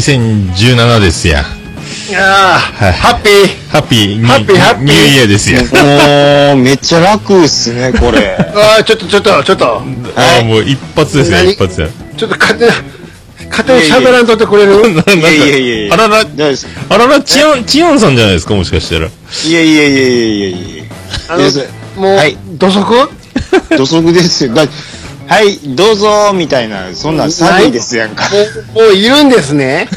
は2017ですや。ああ、はいハッピー。ハッピーハッピーハッピーニューイヤーですや。もう、めっちゃ楽っすね、これ。ああ、ちょっとちょっと、ちょっと、ああ、もう一発ですよ、何？一発や。ちょっと勝手な、勝手に喋らんとってくれる？いやいやいやいやあらら。あらら、チヨン、チヨンさんじゃないですか、もしかしたら。いやいやいやいやいやいやあの、もう、はい土足？土足ですよ。だはい、どうぞみたいな、そんなん寒いですやんか。もう、いるんですね。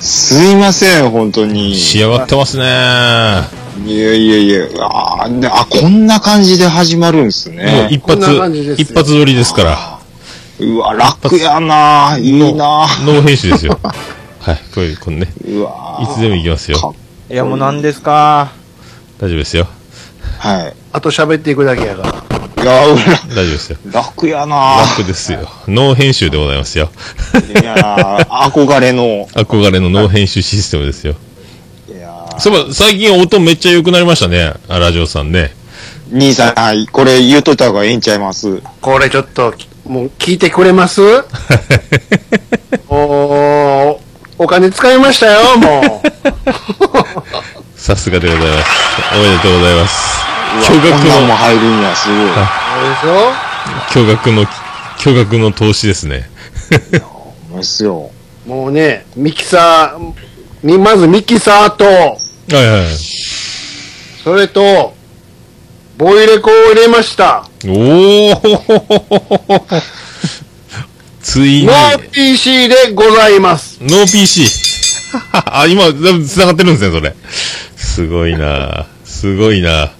すいません、本当に。い仕上がってますね。やいやいや、ああ、こんな感じで始まるんですもうね。一発一発撮りですから。うわ、楽やな、いいな。ノー編集ですよ。はい、これ、これね。うわいつでも行きますよ。かいや、もう何ですか？大丈夫ですよ。はい。あと喋っていくだけやから。いや、うら大丈夫ですよ。楽やな。楽ですよ。ノー編集でございますよ。いや、憧れの。憧れのノー編集システムですよ。いやそういえば、最近音めっちゃ良くなりましたね。あラジオさんね。兄さん、はい、これ言うといた方がええんちゃいます？これちょっと、もう聞いてくれます？おお金使いましたよ、もう。さすがでございます。おめでとうございます。うわ驚愕こんなんもの、入るんや、すごい。あれでしょ？驚愕の、驚愕の投資ですね。ほんまですよ。もうね、ミキサー、みまずミキサーと、はいはい。それと、ボイレコを入れました。おーついに、ノー PC でございます。ノー PC。あ、今、繋がってるんですね、それ。すごいなすごいな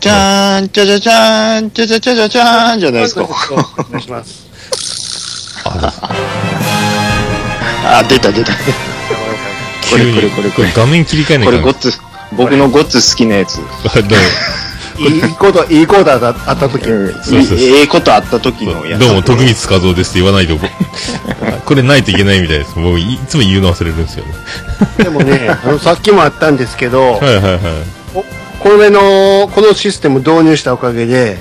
じゃーん、じゃじゃじゃーん、じゃじゃじゃじゃじゃーんじゃないですか。お願いします。あ、出た出た。これこれこれこれ画面切り替えないこれゴッツ、僕のゴッツ好きなやつ。どういいこと、いいことあったあった時うん。そうそうそうええことあった時のやつ。どうも、徳光和夫ですって言わないと、これないといけないみたいです。僕、いつも言うの忘れるんですよね。でもね、あの、さっきもあったんですけど、はいはいはい。これの、このシステム導入したおかげで、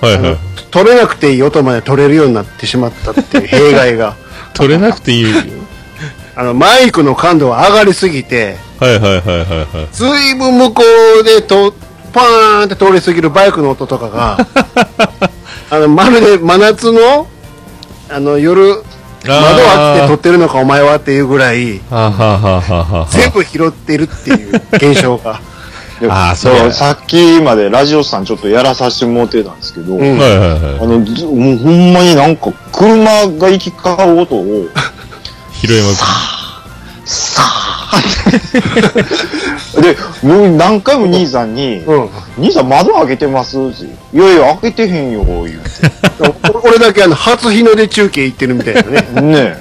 はいはい。取れなくていい音まで取れるようになってしまったっていう弊害が。取れなくていい。あの、マイクの感度が上がりすぎて、はいはいはいはいはい。ずいぶん向こうでと、パーンって通り過ぎるバイクの音とかが、あの、まるで真夏の、あの、夜、窓開けて撮ってるのかお前はっていうぐらい、全部拾ってるっていう現象が。あーそうさっきまでラジオさんちょっとやらさせてもらってたんですけど、うんはいはいあはい。の、ずもうほんまになんか車が行き交う音を、拾います。さーって。で、もう何回も兄さんに、うん。兄さん窓開けてますっていやいや、開けてへんよ、言うて。俺だけあの、初日の出中継行ってるみたいなね。ねえ。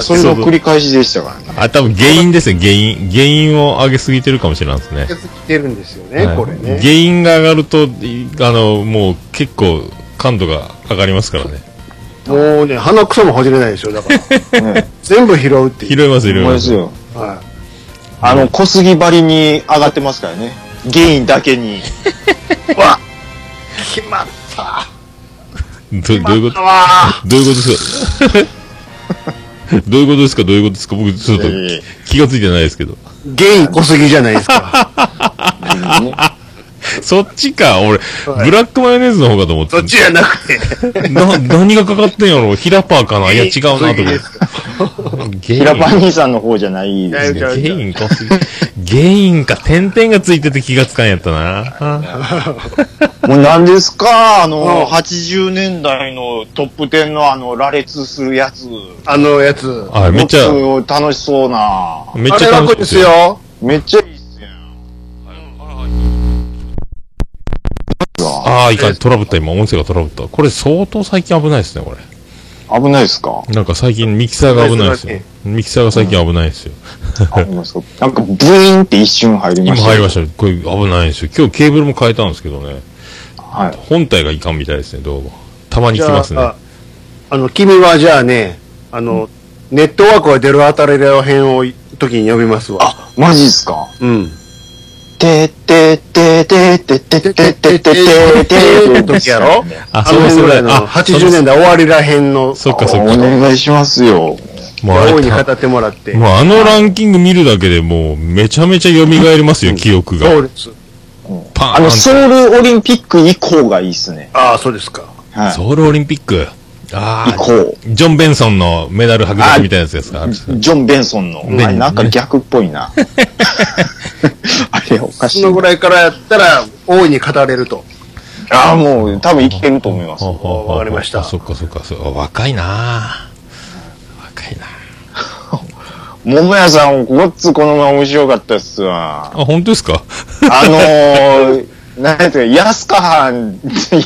それの繰り返しでしたからね。あ、多分原因ですよ、原因。原因を上げすぎてるかもしれないですね。来てるんですよね、はいこれね。原因が上がると、いあの、もう結構感度が上がりますからね。もうね、鼻くそもほじれないですよ、だから。ね全部拾うっていう。拾います、拾いま。すすよ。はあの、小杉張りに上がってますからね。原因だけに。い。わ決まった。どどういうこと？わどういうことですか？どういうことですか？どういうことですか？僕ちょっと気がついてないですけど。原因小すぎじゃないですか。そっちか、俺、ブラックマヨネーズの方かと思ってそっちじゃなくて。な、何がかかってんやろ？ヒラパーかな？いや、違うなと思って。ヒラパ兄さんの方じゃないですね。原因かすぎ。原因か、点々がついてて気がつかんやったな。もう何ですか？あうんの、80年代のトップ10のあの、羅列するやつ。あのやつ。あ、めっちゃ、楽しそうな。めっちゃ楽しいですすよ。よ。めっちゃいいっすよ。ああ、いかん、トラブった、今、音声がトラブった。これ相当最近危ないですね、これ。危ないですか？なんか最近ミキサーが危ないですよ。ミキサーが最近危ないですよ。危ないですかなんかブイーンって一瞬入り今ました。入りました。これ危ないですよ。今日ケーブルも変えたんですけどね。はい。本体がいかんみたいですね、どうも。たまに来ますね。あ、あの、君はじゃあね、あの、ネットワークが出るあたりら辺を時に呼びますわ。あ、マジっすか？うん。ててててててててててて時やろあ、あそうそれ。の辺ぐらいのあ、80年代終わりらへんの、そっかそっおか。願いしますよ。もうあれ大いに語ってもらって。もうあのランキング見るだけでもうめちゃめちゃ蘇りますよ、記憶が。そうです。パーンあの、ソウルオリンピック以降がいいっすね。ああ、そうですか。はい。ソウルオリンピック。ああ、以降。ジョン・ベンソンのメダル獲得みたいなやつですか？ジョン・ベンソンの。ねあれなんか逆っぽいな。あれおかしいそのぐらいからやったら、大いに語れると。ああ、もう多分生きてると思います。わかりましたあそっかそっかそっか。若いな若いな桃屋さん、ごっつこのまま面白かったっすわ。あ、本当ですか？あのー、なんていうか、安川はん、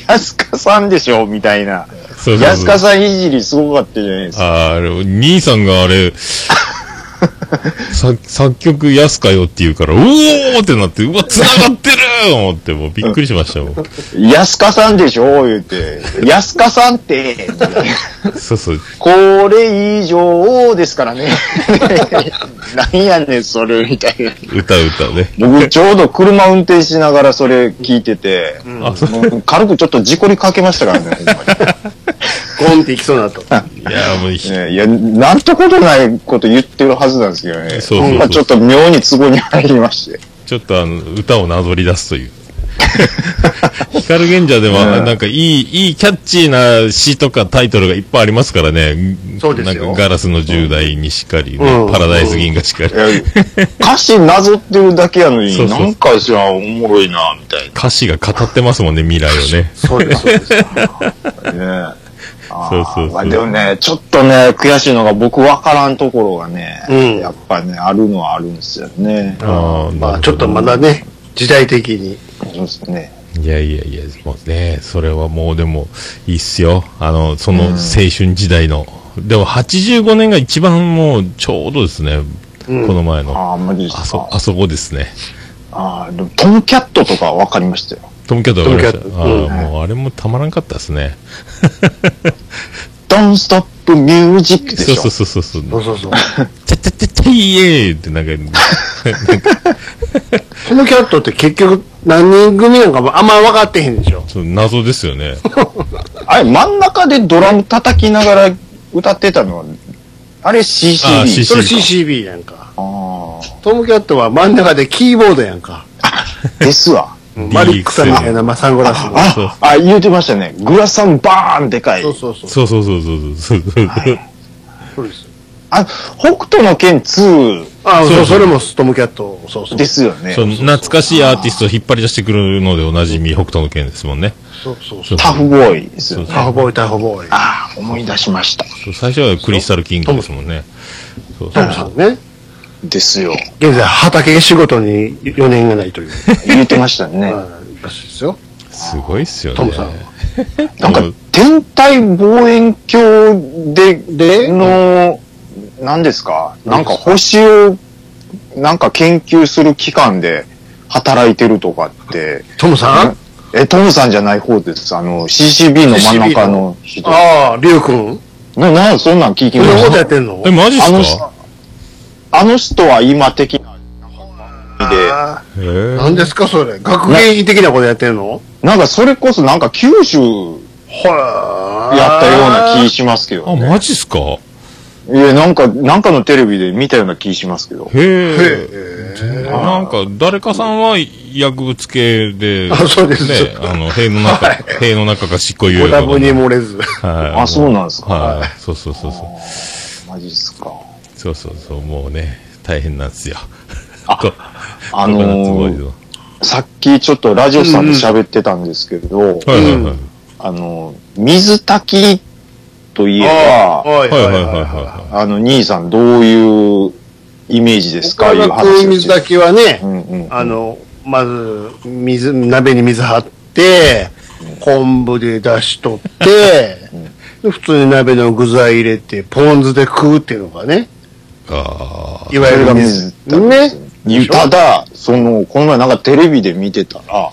安川さんでしょみたいな。そうそうそう安川さんいじりすごかったじゃないですか。ああれ、兄さんがあれ、さ作曲安かよって言うから、うおーってなって、うわ、繋がってる思って、もうびっくりしましたもん。安川さんでしょ言うて。安川さんって、そうそう。これ以上ですからね。なんやねん、それ、みたいな。歌歌ね。僕、ちょうど車運転しながらそれ聞いてて、う。もう軽くちょっと事故りかけましたからね。ゴンっていきそうなと。いや、もうひ、ねいや、なんてことないこと言ってるはずなんですけどね。そうそうそうなんかちょっと妙にツボに入りまして。ちょっとあの、歌をなぞり出すという。光源氏でも、うんなんかいい、いいキャッチーな詩とかタイトルがいっぱいありますからね。そうですよなんかガラスの10代にしっかり、ねうんパラダイス銀河しっかり。いや歌詞なぞってるだけやのに、そうそうなんかしらおもろいな、みたい歌詞が語ってますもんね、未来をね。そうです、そうです。な。ねそうそうそうまあでもね、ちょっとね、悔しいのが僕わからんところがね、うんやっぱね、あるのはあるんですよね。あーまあ、ちょっとまだね、時代的に。そうですね。いやいやいや、もうね、それはもうでも、いいっすよ。あの、その青春時代の。でも85年が一番もうちょうどですね。うんこの前の。ああ、マジですあそか、。あそこですね。ああ、でもトムキャットとかわかりましたよ。トムキャットわああ、もうあれもたまらんかったですね。Don't Stop Music でしょ。そうそうそうそう。そうそうそう。ちゃちゃちゃちゃいえーってなんか、このキャットって結局何人組なんかもあんま分かってへんでしょ。そう謎ですよね。あれ、真ん中でドラム叩きながら歌ってたのは、あれ CCB。あ CCB それ CCB やんか。あトムキャットは真ん中でキーボードやんか。ーですわ。マリックさんみたいな、まあ、サングラスあ、あ、言うてましたね。グラサンバーンでかい。そうそうそう。そうそうそうそうそうそう。そうです。あ、北斗の剣2あそうそう、それもトムキャット、そうそう。ですよねそ。う懐かしいアーティストを引っ張り出してくるのでおなじみ北斗の拳ですもんね。そうそうそう。そうタフボーイですよね。タフボーイ、タフボーイ。ああ、思い出しました。そう最初はクリスタルキングですもんね。そうトムさんね。ですよ。現在、畑仕事に4年がないという。言ってましたね。はいらしいですよ。すごいっすよね。トムさんは。なんか、天体望遠鏡で、で？の、何ですか？なんか星を、なんか研究する機関で働いてるとかって、トムさん？え、トムさんじゃない方です。あの、CCB の真ん中の人。ああ、リュウ君？な、な、そんなん聞きましそんなことやったてんの？え、マジっあのすかあの人は今的な、で、あへーー何ですか、それ？学芸員的なことやってんの？なんかそれこそなんか九州はやったような気しますけど、あ、ね。マジっすか？いや、なんか、なんかのテレビで見たような気しますけど。へえ。へなんか、誰かさんは薬物系で、あそうですね、あの、塀の中、塀の中か執行猶予かご多分に漏れず。はい。あ、そうなんですか。はい。そうそうそうそう。マジっすか。そうそうそう、もうね、大変なんですよ。あこあのーさっきちょっとラジオさんで喋ってたんですけど。あの、水炊きといえば、はいはいはいはいはあの、兄さんどういうイメージですか？いう話を水炊きはねう、んうん。あの、まず、水、鍋に水張って、昆布で出しとって、で普通に鍋の具材入れて、ポン酢で食うっていうのがね、い。あいわゆる水。ね。ね。ただ、その、この前なんかテレビで見てたら、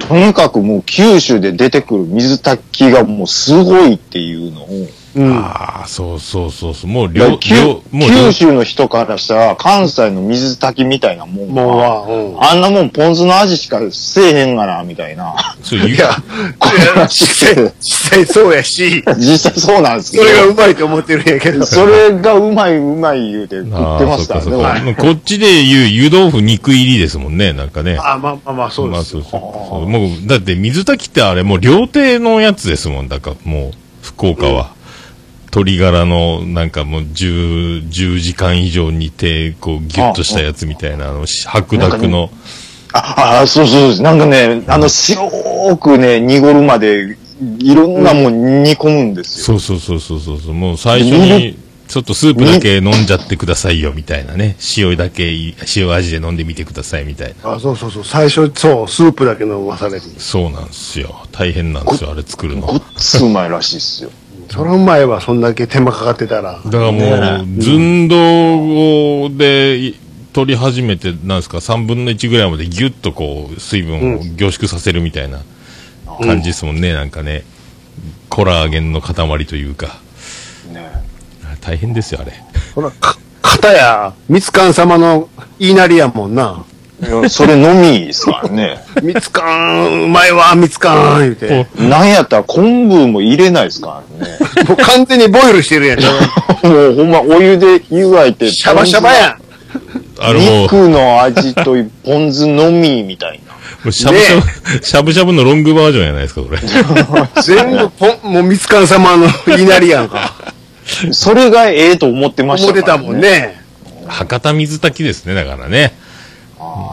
とにかくもう九州で出てくる水炊きがもうすごいっていうのをうん。ああ、そうそうそうそう。もう両、両、もう両九州の人からしたら、関西の水炊きみたいなもんがもうは、うん。あんなもんポン酢の味しかせえへんがな、みたいな。そう、ゆいや、こんなしてて実際そうやし、実際そうなんですけど。それがうまいと思ってるんやけど。それがうまいうまい言うて食あってましたよあそうかそうね。かこっちで言う湯豆腐肉入りですもんね、なんかね。あ、まあまあまあ、そうまあですそうそう。もう、だって水炊きってあれもう料亭のやつですもん。だからもう、福岡は。鶏ガラの、なんかもう10、10時間以上煮て、こう、ギュッとしたやつみたいな、あの、し白濁の。あ、あ、そうそうそう。なんかね、あの、白くね、濁るまで、いろんなもん煮込むんですよ。そうそうそうそうそうそう。もう最初に、ちょっとスープだけ飲んじゃってくださいよ、みたいなね。塩だけ塩味で飲んでみてください、みたいな。あ、そうそうそう。最初、そう、スープだけ飲まされる。そうなんですよ。大変なんですよ、あれ作るの。ごっつうまいらしいですよ。その前はそんだけ手間かかってたら。だからもう、寸胴でい取り始めて、なんですか、3分の1ぐらいまでギュッとこう、水分を凝縮させるみたいな感じですもんね、なんかね。コラーゲンの塊というか。ね大変ですよ、あれ。ほら、か、片や、みつかん様の言いなりやもんな。いやそれのみですからね。みつかん、うまいわ、みつかん、言うて。なんやったら昆布も入れないですからね。もう完全にボイルしてるやん。もうほんまお湯で湯がいて。シャバシャバやん。あれもう、肉の味とポン酢のみみたいな。もうしゃぶしゃぶ、しゃぶしゃぶのロングバージョンやないですか、これ。全部ポン、もうみつかん様の言いなりやんか。それがええと思ってましたから、思ってたもん。ね。博多水炊きですね、だからね。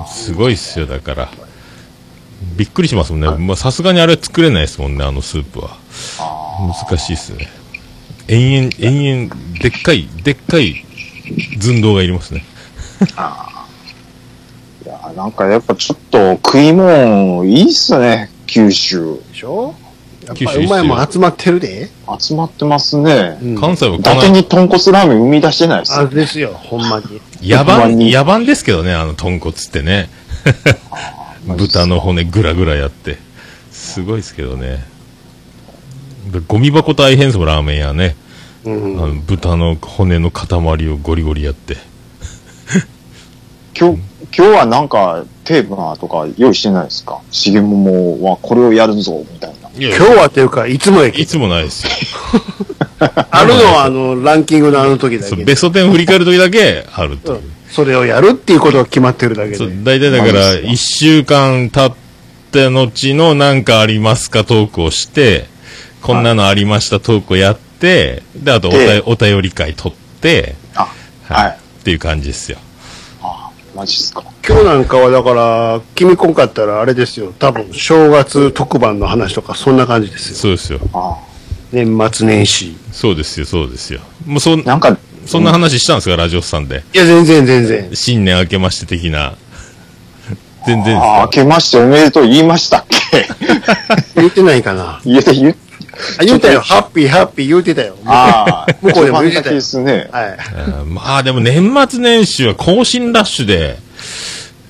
すごいっすよ、だから。びっくりしますもんね。まあ、さすがにあれ作れないですもんね、あのスープは。難しいっすね。延々、延々、でっかい、でっかい寸胴がいりますね。いや、なんかやっぱちょっと食い物いいっすね、九州。でしょ？九州うまいもん集まってるで。集まってますね。うん関西はこ伊達の、に豚骨ラーメン生み出してないっすあれですよ、ほんまに。野蛮、野蛮ですけどね、あの豚骨ってね。豚の骨ぐらぐらやって。すごいですけどね。でゴミ箱大変ですもん、ラーメン屋ね。うんあの豚の骨の塊をゴリゴリやって。今日、今日はなんかテーマとか用意してないですか？重桃はこれをやるぞ、みたいな。今日はっていうか、いつもやけいつもないですよ。あるのは、あの、ランキングのあの時だけで。そうベスト10振り返る時だけあるという。それをやるっていうことが決まってるだけそうで。大体だから、マジっすか一週間経った後のなんかありますかトークをして、こんなのありましたトークをやって、で、あとおたええお便り会取って、あ、はい。っていう感じですよ。あ、マジっすか？今日なんかはだから、君来んかったらあれですよ。多分、正月特番の話とか、そんな感じですよ。そうですよ。あ年末年始。そうですよ、そうですよ。もうそん、なんか、そんな話したんですか、ラジオスさんで。いや、全然全然。新年明けまして的な。全然ですあ、明かけましておめでとう言いましたっけ？言ってないかな。言えて、言っあ、言ったよ。ハッピーハッピー言うてたよ。ああ、向こうでも言ってたよですね。はい。まあでも年末年始は更新ラッシュで、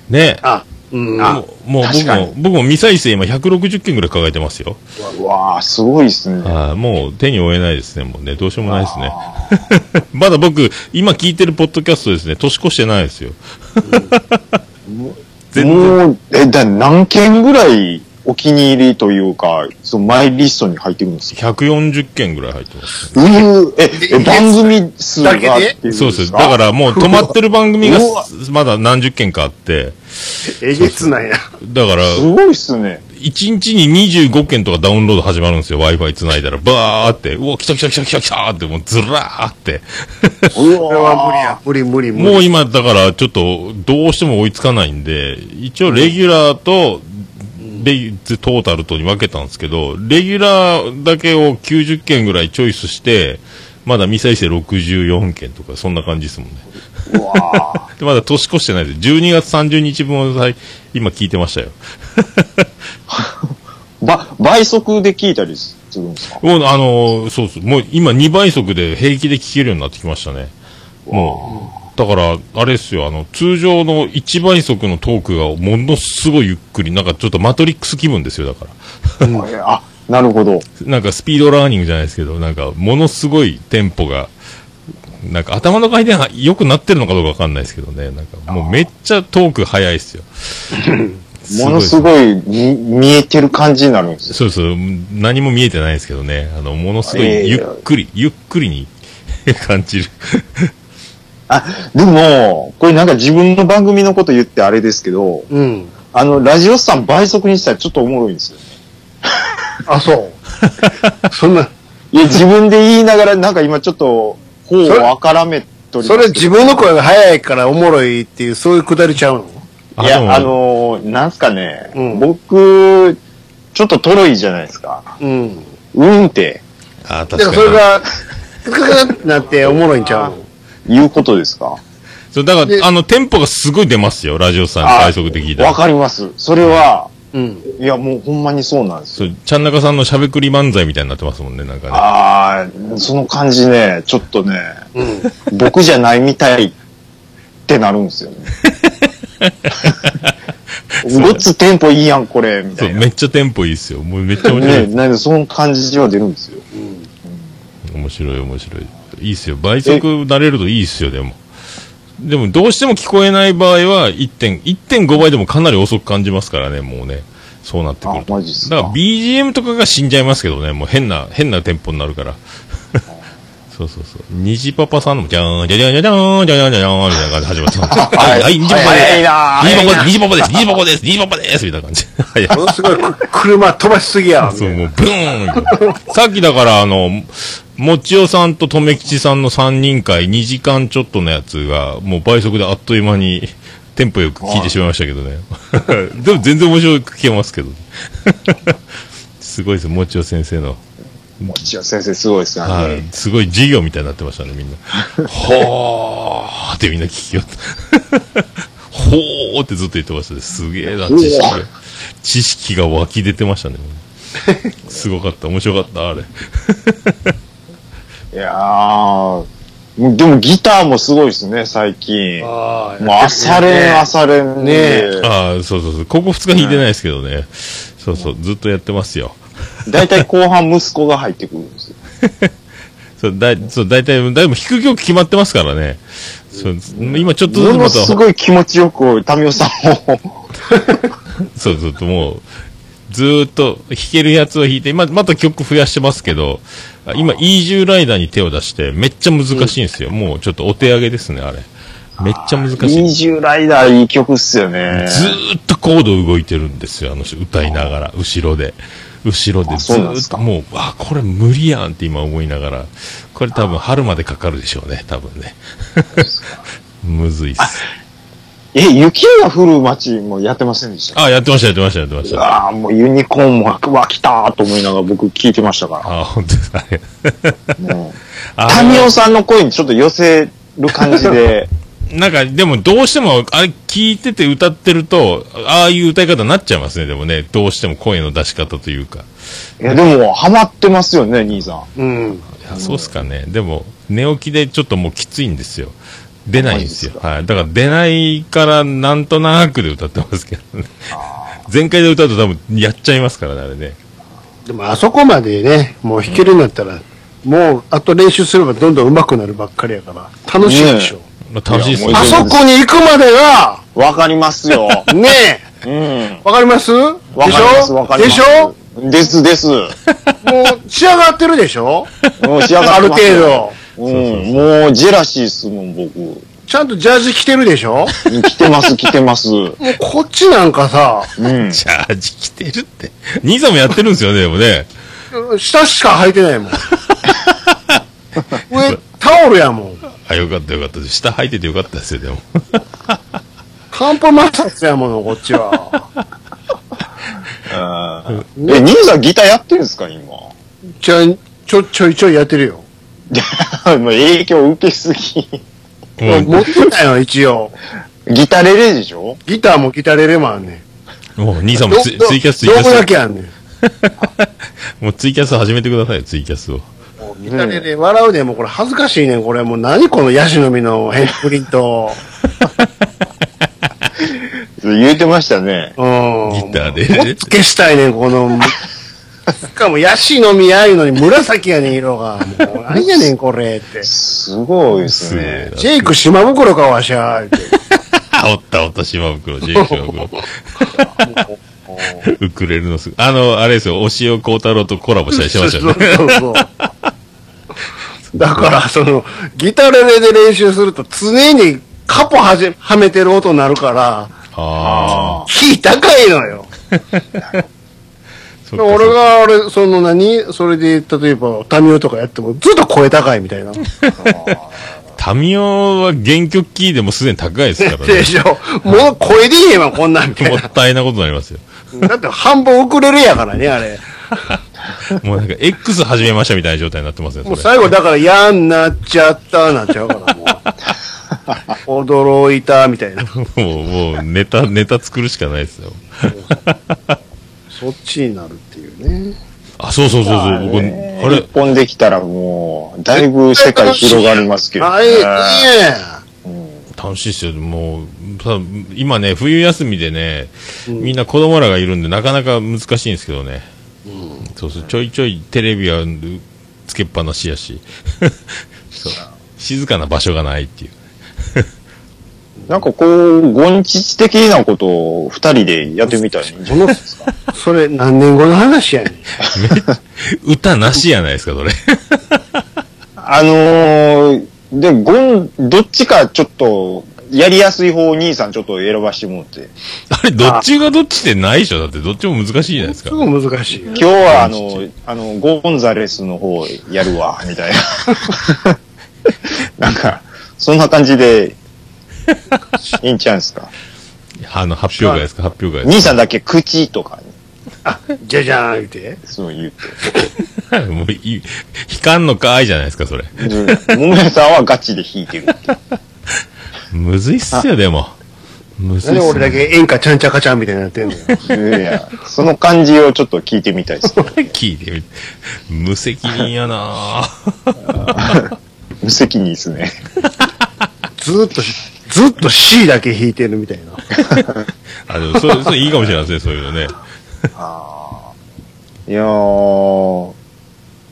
ね。あ、うん。もう、もう僕確かにも、僕も未再生今160件ぐらい抱えてますよ。うわあ、すごいっすね。あーもう手に負えないですね、もうね。どうしようもないですね。まだ僕、今聞いてるポッドキャストですね、年越してないですよ。全然。もう、え、だ、何件ぐらいお気に入りというか、そのマイリストに入ってるんですか？140件ぐらい入ってます。ういう、え、え、番組数がだけでってそうです。だからもう止まってる番組がまだ何十件かあって、えげつなんや。だから、すごいっすね。1日に25件とかダウンロード始まるんですよ。Wi-Fi 繋いだら、バーって、うわ、来た来た来た来た来たって、もうずらーって。うこれは無理わや。無理無理無理。もう今、だから、ちょっと、どうしても追いつかないんで、一応、レギュラーと、レギュトータルとに分けたんですけど、レギュラーだけを90件ぐらいチョイスして、まだ未再生64件とか、そんな感じですもんね。で、まだ年越してないです。12月30日分を今聞いてましたよ。ば、倍速で聞いたりするんですか？もう、あのーそうそう、もう今2倍速で平気で聞けるようになってきましたね。もう、だから、あれですよ、あの、通常の1倍速のトークがものすごいゆっくり、なんかちょっとマトリックス気分ですよ、だから。あ、なるほど。なんかスピードラーニングじゃないですけど、なんかものすごいテンポが、なんか頭の回転が良くなってるのかどうかわかんないですけどね、なんかもうめっちゃトーク早いっすよ。ものすごい見見えてる感じになるんですよ。そうそう、何も見えてないですけどね、あの、ものすごええいゆっくり、ゆっくりに 感じる。あ、でも、これなんか自分の番組のこと言ってあれですけど、うん。あの、ラジオスさん倍速にしたらちょっとおもろいんですよね。あ、そう。そんな、いや、自分で言いながら、なんか今ちょっと、方をあからめとりそれ自分の声が早いからおもろいっていう、そういうくだりちゃうの？いや、あのーなんすかね、うん僕、ちょっとトロいじゃないですか。うん。うんってあ確かに。それが、クククってなっておもろいんちゃうの？言うことですか？そう、だかでら、あの、テンポがすごい出ますよ、ラジオさんに倍速で聞いたらわ。かります。それは、うん。いや、もうほんまにそうなんですよ。ちゃんなかさんのしゃべくり漫才みたいになってますもんね、なんかね。ああ、その感じね、ちょっとね、うん。僕じゃないみたいってなるんですよね。ごっつテンポいいやん、これ、みたそう、いな。めっちゃテンポいいっすよ。もうめっちゃ面白いね、。なんでその感じは出るんですよ。面白い面白い。いいっすよ。倍速慣れるといいっすよ、でも。でも、どうしても聞こえない場合は、1点、1.5倍でもかなり遅く感じますからね、もうね。そうなってくるあ、と。だから。BGM とかが死んじゃいますけどね、もう変な、変なテンポになるから。そうそうそう。虹パパさんのも、じゃーん、じゃじゃじゃじゃーん、じゃじゃじゃじゃーん、みたいな感じで始まってた。はい、はい、虹パパです。虹パパです、虹パパです、虹パパです、みたいな感じ。はいものすごいく車飛ばしすぎや。そう、もう、ブーンさっきだから、あの、もちおさんととめきちさんの3人会2時間ちょっとのやつが、もう倍速であっという間に、テンポよく聞いてしまいましたけどね。でも全然面白く聞けますけど。すごいです、もちお先生の。もちろん先生すごいですよはいね。。すごい授業みたいになってましたね、みんな。ほーってみんな聞きよった。ほーってずっと言ってましたね。すげえな、知識が。知識が湧き出てましたね。すごかった、面白かった、あれ。いやー、でもギターもすごいですね、最近。もあう朝練、朝練ねで。ああ、そうそうそう。ここ2日弾いてないですけどね。そうそう、ずっとやってますよ。だいたい後半息子が入ってくるんですよ。そう、だい、そう、大体、だいぶ弾く曲決まってますからね。そう、今ちょっとずつものすごい気持ちよく、タミオさんを。そうそうそう、もう、ずーっと弾けるやつを弾いて、ま、また曲増やしてますけど、あ今、イージューライダーに手を出して、めっちゃ難しいんですよ。もうちょっとお手上げですね、あれ。めっちゃ難しい。20ライダーいい曲っすよね。ずーっとコード動いてるんですよ、あの人、歌いながら、後ろで。後ろであずそうなんですか？ーっと、もう、あ、これ無理やんって今思いながら、これ多分春までかかるでしょうね、多分ね。むずいっす。え、雪が降る街もやってませんでした？あ、やってました、やってました、やってました。ああ、もうユニコーンも、うわ、来たーと思いながら僕聞いてましたかあ、本当ですかね。あタミオさんの声にちょっと寄せる感じで、なんか、でもどうしても、あれ聞いてて歌ってると、ああいう歌い方になっちゃいますね、でもね。どうしても声の出し方というか。いや、でも、ハマってますよね、兄さん。うん。いやそうっすかね。でも、寝起きでちょっともうきついんですよ。出ないんですよ。はい。だから出ないから、なんとなくで歌ってますけどね。全開で歌うと多分やっちゃいますからね、あれね。でもあそこまでね、もう弾けるようになったら、もうあと練習すればどんどん上手くなるばっかりやから、楽しいでしょ。まあ、楽しいっすねあそこに行くまでが、わかりますよ。ねうん。え、わかります？わでしかります、わょかります。でしょ？ですです。ももう仕上がってるでしょ？う仕上があるってますよ程度。うん。もう、ジェラシーっすもん、僕。ちゃんとジャージ着てるでしょ？来てます、来てます。もうこっちなんかさ、うん。ジャージ着てるって。兄さんもやってるんですよね、でもね。下しか履いてないもん。上、タオルやもん。あ、よかったよかったです。下履いててよかったですよ、でも。カンポマサツやもの、こっちは。え、兄さんギターやってるんですか、今？ちょ、ちょ、ちょいちょいやってるよ。もう影響受けすぎ。もう、持ってたよ、一応。ギタレレでしょ？ギターもギタレレもあんねん。もう兄さんもツイどツイキャス、ツイキャどこだス。けあんねん。もうツイキャス始めてくださいよ、ツイキャスを。ギタレレ笑うでもうこれ恥ずかしいねん、これ。もう何このヤシの実のヘップリント。言うてましたね。うん。ギターでもっと消したいねん、この、しかも、ヤシの実ああいうのに紫やねん、色が。もう、なんやねん、これって。すごいですね。ジェイク島袋か、わしゃ。って。あ、おったおった、島袋、ジェイク島袋。ウクレレのす、あの、あれですよ、押尾幸太郎とコラボしたりしましたよね。そうそうそうだから、その、ギタレレで練習すると常にカポはじはめてる音になるから、ああ。キー高いのよ。俺が、あれ、その何？それで、例えば、タミオとかやってもずっと声高いみたいな。タミオは原曲キーでもすでに高いですからね。でしょもう声でいいへんわ、こんなんみたいな。もったいなことになりますよ。だって半分ウクレレやからね、あれ。もうなんか X 始めましたみたいな状態になってますよ。もう最後だから嫌になっちゃった、なっちゃうから、もう。驚いた、みたいな。もう、もう、ネタ、ネタ作るしかないですよ。そっちになるっていうね。あ、そうそうそうそう、僕、あれ一、本できたらもう、だいぶ世界広がりますけど、あ、いい、いいね。楽しいっすよ。もう、さ今ね、冬休みでね、みんな子供らがいるんで、なかなか難しいんですけどね。そうそう、ちょいちょいテレビはつけっぱなしやし。そう静かな場所がないっていう。なんかこう、ゴンチ的なことを二人でやってみたいんじゃないですか。それ何年後の話やねん。歌なしやないですか、それ。あのー、で、ゴン、どっちかちょっと、やりやすい方を兄さんちょっと選ばしてもらって。あれ、どっちがどっちってないでしょ？だって、どっちも難しいじゃないですか。すごい難しいよ。今日はあの、あの、ゴンザレスの方やるわ、みたいな。なんか、そんな感じで、いいんちゃうんすか？あの、発表会ですか？発表会です兄さんだけ口とかに、あ、じゃじゃーん言うて。そう言って。か もういい、弾かんのかいじゃないですか、それ。で桃屋さんはガチで弾いてる。むずいっすよ、でも。むずいっすなんで俺だけ演歌ちゃんちゃかちゃんみたいになってんのよ。いや、その感じをちょっと聞いてみたいですね。聞いてみて。無責任やなぁ無責任ですね。ずーっとし、ずっと C だけ弾いてるみたいな。あ、でも、それ、それいいかもしれないですね、そういうのね。いやー、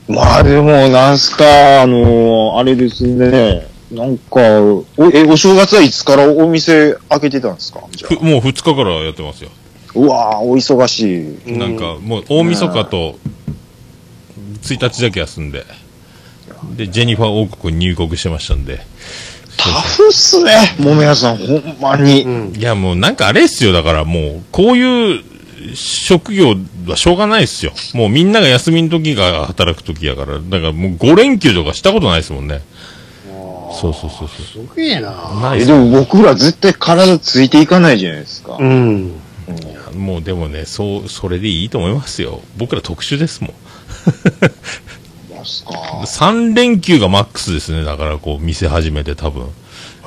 まあでも、なんすか、あのーあれですね。なんか、お、え、お正月はいつからお店開けてたんですか？もう2日からやってますよ。あうわー、お忙しい。なんか、もう、大晦日と、1日だけ休んで、で、ジェニファー王国に入国してましたんで。タフっすね、桃屋さん、ほんまに。いや、もうなんかあれっすよ。だからもう、こういう職業はしょうがないっすよ。もうみんなが休みの時が働く時やから。だからもう5連休とかしたことないですもんね。そうそうそうそすげえなう。ないでも僕ら絶対体ついていかないじゃないですか。うん。もうでもね、そう、それでいいと思いますよ。僕ら特殊ですもん。ますか。3連休がマックスですね。だからこう、店始めて多分。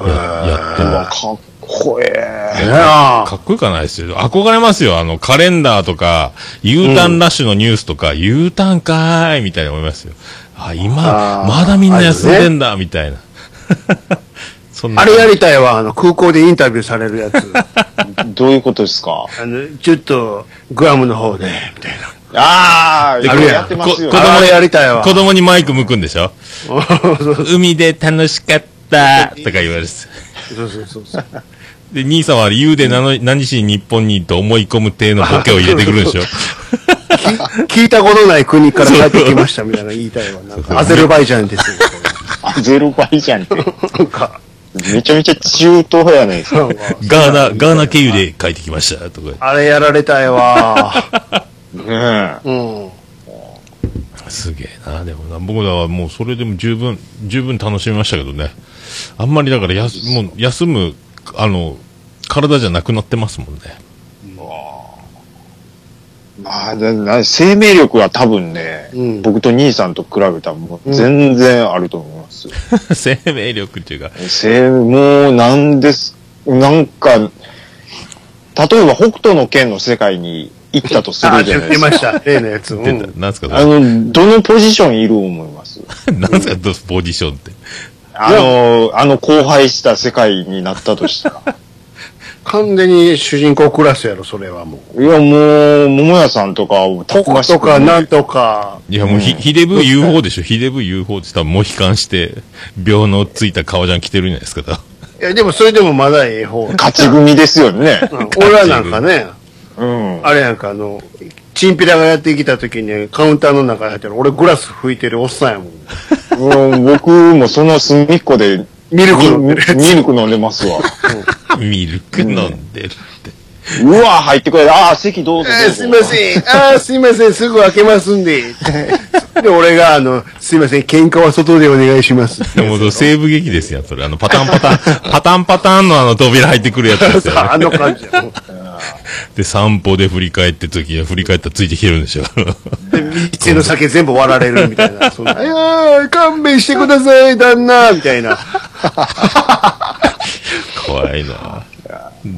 ややっても。かっこええ。かっこよくはないですよ。憧れますよ。あの、カレンダーとか、U ターンラッシュのニュースとか、U ターンかーいみたいに思いますよ。あ、今、まだみんな休んでんだ、みたい な。あれやりたいわ、あの、空港でインタビューされるやつ。どういうことですか？あの、ちょっと、グアムの方で、みたいああ、であるやんやってますよこ。な。子供やりたいわ。子供にマイク向くんでしょ？海で楽しかったとか言われて。そうそうそうそう。で、兄さんは U で何何しに日本にと思い込む体のボケを入れてくるんでしょ？聞いたことない国から帰ってきましたみたいなの言いたいわ。なんか、アゼルバイジャンですよ。アゼルバイジャンって。なんか、めちゃめちゃ中東やないですか。ガーナ、ガーナ経由で帰ってきましたとか。あれやられたいわ。ねえ。うん。すげえな、でもな、僕らはもうそれでも十分、十分楽しみましたけどね。あんまりだからやす、もう休む、あの、体じゃなくなってますもんね。まあ、生命力は多分ね、うん僕と兄さんと比べたらもう全然あると思いますよ。生命力っていうか、生もうなんです、なんか、例えば北斗の剣の世界に行ったとすあ、るじゃないですか。ました。例のやつ。う出たん。なんすか、あの、どのポジションいる思います？なんすか、どうポジションって？あの、あの荒廃した世界になったとしたら。完全に主人公クラスやろ、それはもう。いや、もう、桃屋さんとか、たココくましくとか、なんとか。いや、もうひ、ひでぶ UFO でしょ。ひでぶ UFO って多分モヒカンして、病のついた革ジャン着てるんじゃないですか。いや、でもそれでもまだええ方。勝ち組ですよね。うん俺らなんかね、うん。あれやんか、あの、チンピラがやってきた時にカウンターの中に入ってる、俺グラス拭いてるおっさんやもん。うん僕もその隅っこで、ミルク飲んでるやつミルク飲んでますわ。ミルク飲んでるって。うわ、入ってくれ。ああ、席どうぞどうぞ。えーすいません。あーすいません。すぐ開けますんで。で、俺が、あの、すいません。喧嘩は外でお願いします。でも、西部劇ですよ、それ。あの、パタンパタン、パタンパタンのあの扉入ってくるやつですよ、ね。あの感じや。で、散歩で振り返って時は振り返ったらついてきてるんでしょ。で、店の酒全部割られるみたいな。そんな、いやー、勘弁してください、旦那みたいな。怖いな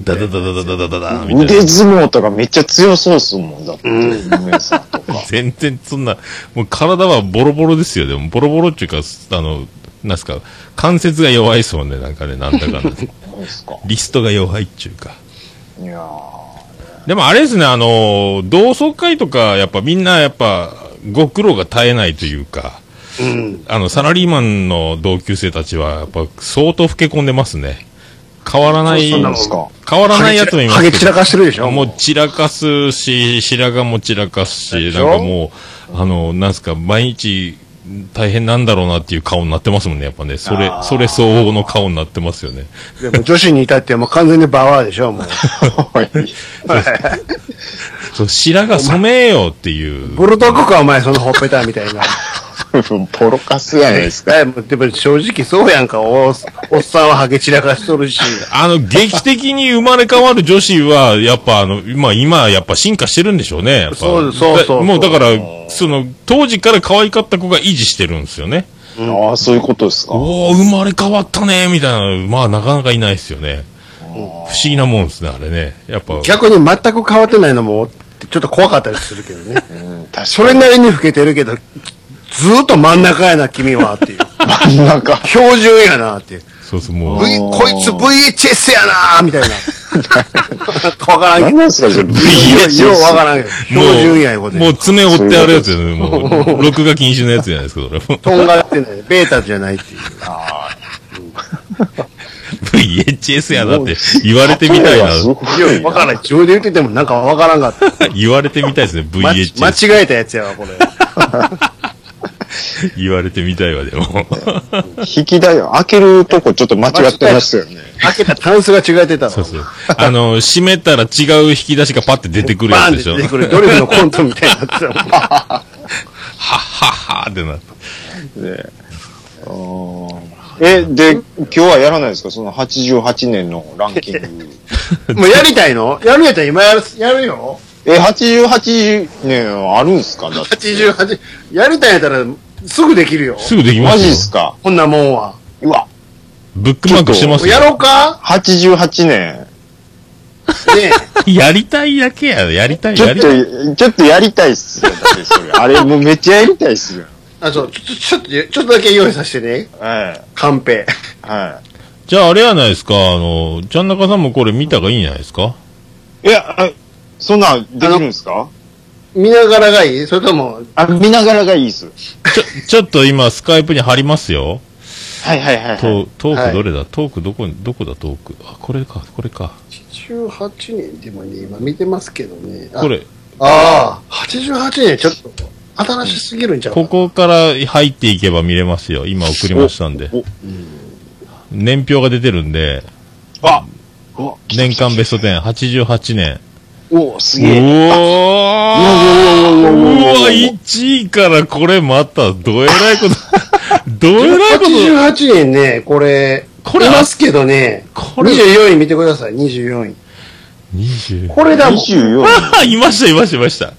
ダダダダダダダダダみたいな。腕相撲とかめっちゃ強そうっすもんだって。梅さんとか。全然そんな、もう体はボロボロですよ。でも、ボロボロっていうか、あの、なんすか、関節が弱いですもんね、なんかね、なんだかんだ。そうですか。リストが弱いっていうか。いやでもあれですね、あの、同窓会とか、やっぱみんなやっぱ、ご苦労が絶えないというか、うん。あの、サラリーマンの同級生たちは、やっぱ相当老け込んでますね。変わらない。変わらないやつもいます。ハゲ散らかしてるでしょもう散らかすし、白髪も散らかすし、なんかもう、あの、なんすか、毎日大変なんだろうなっていう顔になってますもんね、やっぱね。それそれ相応の顔になってますよね。でも女子に至ってはもう完全にバワーでしょ、もう。そう、白髪染めようっていう。ブルドッグか、お前、そのほっぺたみたいな。ポロカスやないですか。でも正直そうやんか、おおっさんはハゲ散らかしとるし。あの、劇的に生まれ変わる女子は、やっぱあの、まあ今、やっぱ進化してるんでしょうね。そうそうそうだもうだから、その、当時から可愛かった子が維持してるんですよね。ああ、そういうことですか。おお生まれ変わったね、みたいな、まあなかなかいないですよね。不思議なもんですね、あれね。やっぱ。逆に全く変わってないのも、ちょっと怖かったりするけどね。うん、確それなりに老けてるけど、ずーっと真ん中やな、君は、っていう。かに。なんか、標準やな、っていう。そうそう、もう。V、こいつ VHS やな、みたいな。わからんけ何なんですか、それ？ど。ようわからんけど。標準やいうこともうで。爪折ってあるやつよね。もう、録画禁止のやつじゃないですか、そ。とんがってない。ベータじゃないっていう。VHS やなって言われてみたいな。いいや、わからん。自分で言っててもなんかわからんかった。言われてみたいですね、ま間 VHS。違えたやつやわ、これ。言われてみたいわ、でも。引き台、開けるとこちょっと間違ってましたよね。開けたタンスが違えてたわ。そうそう。あの、閉めたら違う引き出しがパッて出てくるやつでしょ。ンって出てくる。ドリフのコントみたいになってたもん。はっはっはってなって。え、で、今日はやらないですか？その88年のランキング。もうやりたいの？やるんやったら今やる、やるよ。え、88年あるんすか？だって。88、やりたいんやったらすぐできるよ。すぐできますよマジっ。すか？こんなもんは。うわ、ブックマークしてますよ。やろうか？88年。ね やりたいだけや。やりたい、ちょっやりたい。と、ちょっとやりたいっすよ。だってそれ。あれもうめっちゃやりたいっすよ。あ、そう、ちょ、ちょっと、ちょっとだけ用意させてね。はい。カンペ。はい。じゃああれやないですか、あの、ちゃんなかさんもこれ見たがいいんじゃないですか？いや、あそんなんできるんですか？見ながらがいい？それとも、あ、見ながらがいいっす。ちょ、ちょっと今スカイプに貼りますよ。はいはいはい、はい。トトーはいクどれだ、トークどこに、どこだトーク？あ、これか、これか。88年でもね、今見てますけどね。あこ。れ、ああ、88年ちょっと、新しすぎるんちゃうかここから入っていけば見れますよ。今送りましたんで。年表が出てるんで、あお年間ベスト10、88年。おすうげえ。おーうわ、1位からこれまた、どえらいこと、どえらいこと、88年ね、これ、これいますけどね、これ24位見てください、24位。20。これだもん。24。あ、いました、いました、いました。え、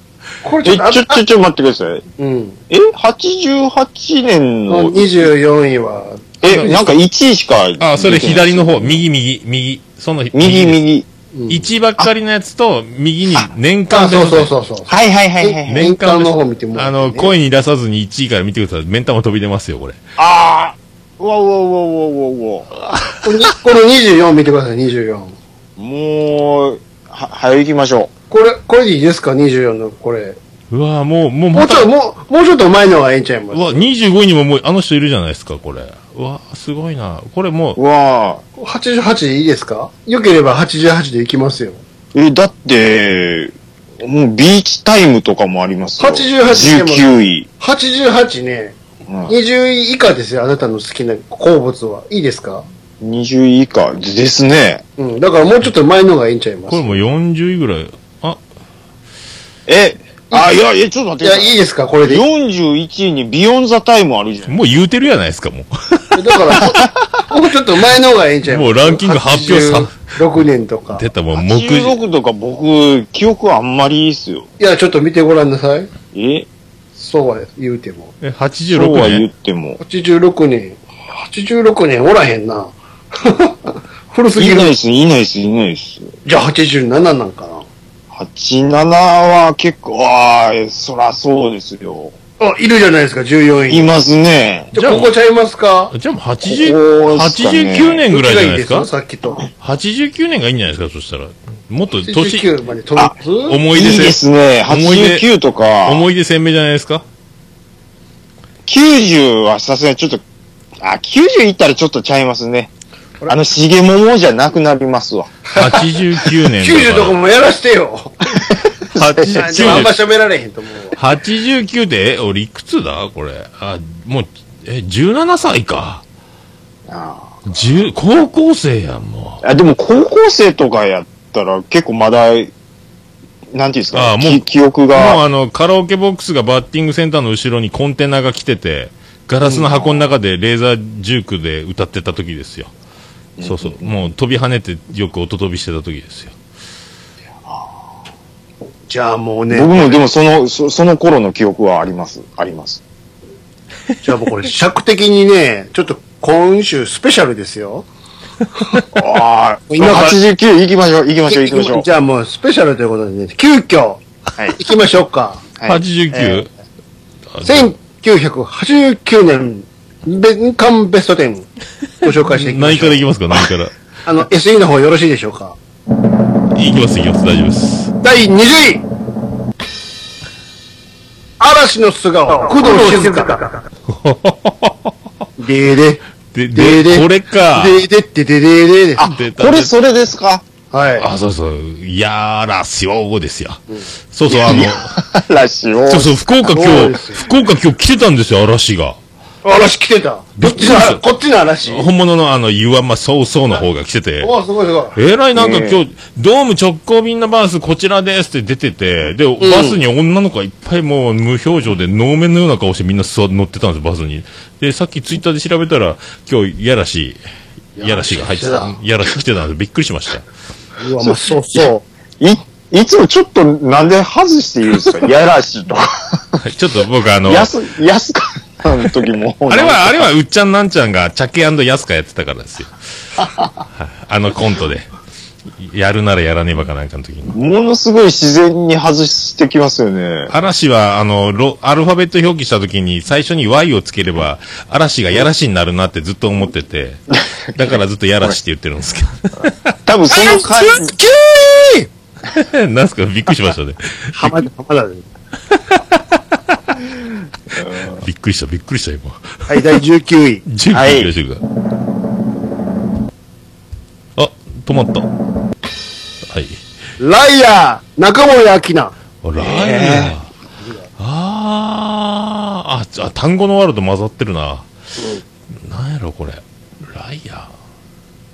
これちょっとあ、ちょ、ちょ、ちょ、待ってください。うん。え ?88 年の、24位は、え、なんか1位しか。あ、それ左の方、右、右、右。その、右、右。1ばっかりのやつと、右に年あ、そう間ベストそうそうそう。はいはいはいはいはい。年間の方見てもらあの、声に出さずに1位から見てください。目ん玉飛び出ますよ、これ。あー。うわうわうわうわうわうわ。この24見てください、24。もう、は、早行きましょこれ、これでいいですか ?24 の、これ。うわもう、もう、もうちょっと、もう、もうちょっと前の方がええんちゃいます？うわ、25位にももう、あの人いるじゃないですか、これ。うわすごいな。これもう。うわぁ。88でいいですか？よければ88でいきますよ。え、だって、もう Beach Time とかもありますよ。88でも19位。88ね、うん20位以下ですよ、あなたの好きな好物は。いいですか？20位以下ですね。うん。だからもうちょっと前の方がいいんちゃいます？これもう40位ぐらい。あ、え、あ、いや、いや、ちょっと待いや、ってください。いいですか？これで。41位に Beyond the Time あるじゃん。もう言うてるやないですか、もう。だから、もうちょっと前の方がいいんちゃいます？もうランキング発表さ6年とか。出たもう、目次。86とか僕、記憶あんまりいいっすよ。いや、ちょっと見てごらんなさい。え？そうは言うても。え、そう86は言っ年ても。86年。86年おらへんな。古すぎるいない。っす、いないっす、いないっす。じゃあ87なんか87は結構、ああ、そらそうですよ。な。あ、いるじゃないですか、14位。いますね。じゃあここちゃいますか？じゃあもうこ80、こですかね89年ぐらいじゃないですか？さっきと。89年がいいんじゃないですか、そしたら。もっと年、89まで飛びますいいですね。思い出89とか、思い出鮮明じゃないですか？90はさすがにちょっと、あ、90いったらちょっとちゃいますね。あの、しげももじゃなくなりますわ。89年90とだかかもやらしてよ。ら。でもあんま89喋られへんと思うわ。89で、え、俺いくつだこれ？あ、もう、え、17歳か。10高校生やん、もあ、でも高校生とかやったら結構まだ、なんていうんですか、あもうき記憶う。もうが。あの、カラオケボックスがバッティングセンターの後ろにコンテナが来てて、ガラスの箱の中でレーザージュークで歌ってた時ですよ。そうそう。もう飛び跳ねてよく音飛びしてた時ですよ。じゃあもうね、僕もでもその、そその頃の記憶はあります。あります。じゃあもうこれ尺的にね、ちょっと今週スペシャルですよ。ああ、今から89行きましょう、行きましょう、行きましょう。じゃあもうスペシャルということでね、急遽、はい行きましょうか。はい 89? あ1989年、年間ベスト10、ご紹介していきましょう 何からい。きますか？何から？あの、SE の方よろしいでしょうか？いきます、いきます、大丈夫です。第20位嵐の素顔、工藤静香。でーで、で、でで、これか。でーでってででーでです。あ、出たこれそれですか？はい。あ、そうそう。やらしよですよ。そうそう、あの、らしいよ。そうそう、福岡そう今日、ですよ福岡今日来てたんですよ、嵐が。嵐来てた。こっちの、こっちの嵐？本物のあの、ゆわまそうそうの方が来てて。おーすごいすごい。えらいなんか今日、ドーム直行便のバースこちらですって出てて、で、バスに女の子がいっぱいもう無表情で能面のような顔してみんな座って乗ってたんです、バスに。で、さっきツイッターで調べたら、今日、やらし、やらしが入ってた、やらし来てたんでびっくりしました。うわ、まあ、そうそい、いつもちょっとなんで外して言うんですか？やらしいとか。はいちょっと僕あの、やす、やすかさんの時も。あれは、あれは、うっちゃんなんちゃんが、チャケヤスカやってたからですよ。はいあのコントで。やるならやらねばかなんかの時に。ものすごい自然に外してきますよね。嵐は、あの、ロ、アルファベット表記した時に、最初に Y をつければ、嵐がやらしになるなってずっと思ってて、だからずっとやらしって言ってるんですけ多分その感じ。ど。なんすか？びっくりしましたね。う。浜田、浜田で。びっくりした、びっくりした、今。はい、第19位。10はい。あ、止まった。はい。ライアー、中森明菜。ライアー。あーあ、あ、単語のワールド混ざってるな。なんやろ、これ。ライアー。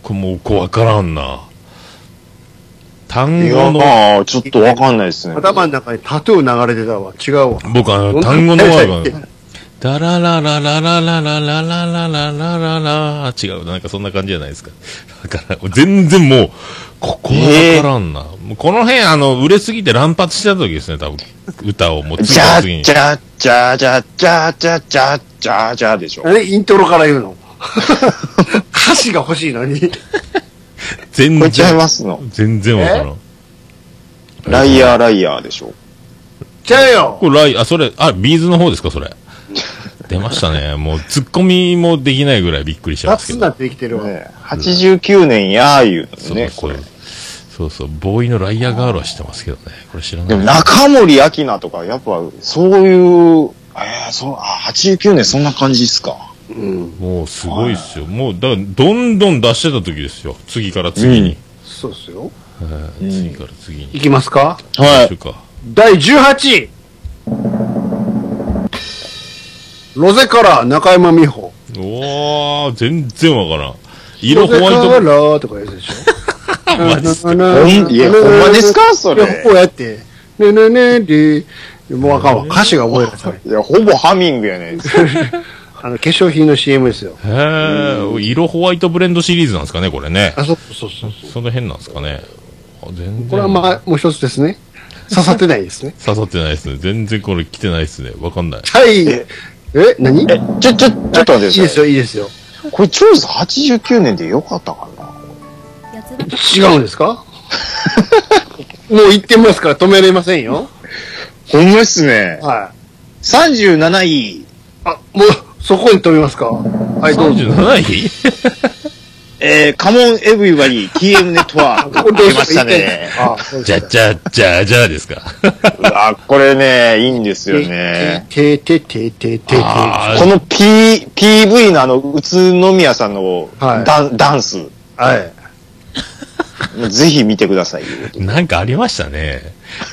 これもう、こうわからんな。単語の、まあ、ちょっとわかんないですね。頭の中にタトゥー流れてたわ。違うわ。僕あの、単語のワールド。ダラララララララララララララララ違う、なんかそんな感じじゃないですか。だから、全然もう、ここはわからんな。もうこの辺、あの、売れすぎて乱発してた時ですね、多分。歌をもう次じゃ々にじ。ゃじゃじゃじゃじゃじゃじゃじゃでしょ。え、イントロから言うの歌詞が欲しいのに。全これちゃい然、ますの。全然わからん。ライヤーライヤーでしょ。ちゃうよ。これライ、あ、それ、あ、ビーズの方ですか、それ？出ましたね。もう、ツッコミもできないぐらいびっくりしますけど。雑になって生きてるわ。ね89年やー言うのね、そうそうこれ。そうそう、ボーイのライアーガールは知ってますけどね。これ知らない。でも中森明菜とか、やっぱ、そういう、えー、そう、あ、89年そんな感じっすか。うん。もうすごいっすよ。もう、だから、どんどん出してた時ですよ。次から次に。そうっすよ。はい次から次に。いきますか？はい。どうか。第18位ロゼカラー中山美穂。おー、全然わからん。色ホワイロゼカト。ラーとかやつでしょ？マジっすか？ほんいやほんまですか？それこうやって。ねねねで、もうあかんわ。歌詞が覚えられない。いや、ほぼハミングやねん。あの、化粧品の CM ですよ。へー、色ホワイトブレンドシリーズなんですかね、これね。あ、そうそうそうそう。その辺なんですかね。あ全然。これはまあ、もう一つですね。刺さってないですね。刺さってないですね。全然これ来てないですね。わかんない。はい。え、何？え、ちょ、ちょ、ちょっと待ってください。いいですよ、いいですよ。これチョイス89年でよかったかな？違うんですか？もう言ってますから止めれませんよ。ほんまっすね。はい。37位。あ、もう、そこに止めますか？はい、どうぞ。37位？えー、カモンエブリバリー TM ネットワーク。出ましたね。あ、そうじゃじゃじゃじゃですか？あ、これね、いいんですよね。てててててて。あこの P、PV のあの、宇都宮さんのはいダン,、ダンス。はい。ぜひ見てくださいよ。なんかありましたね。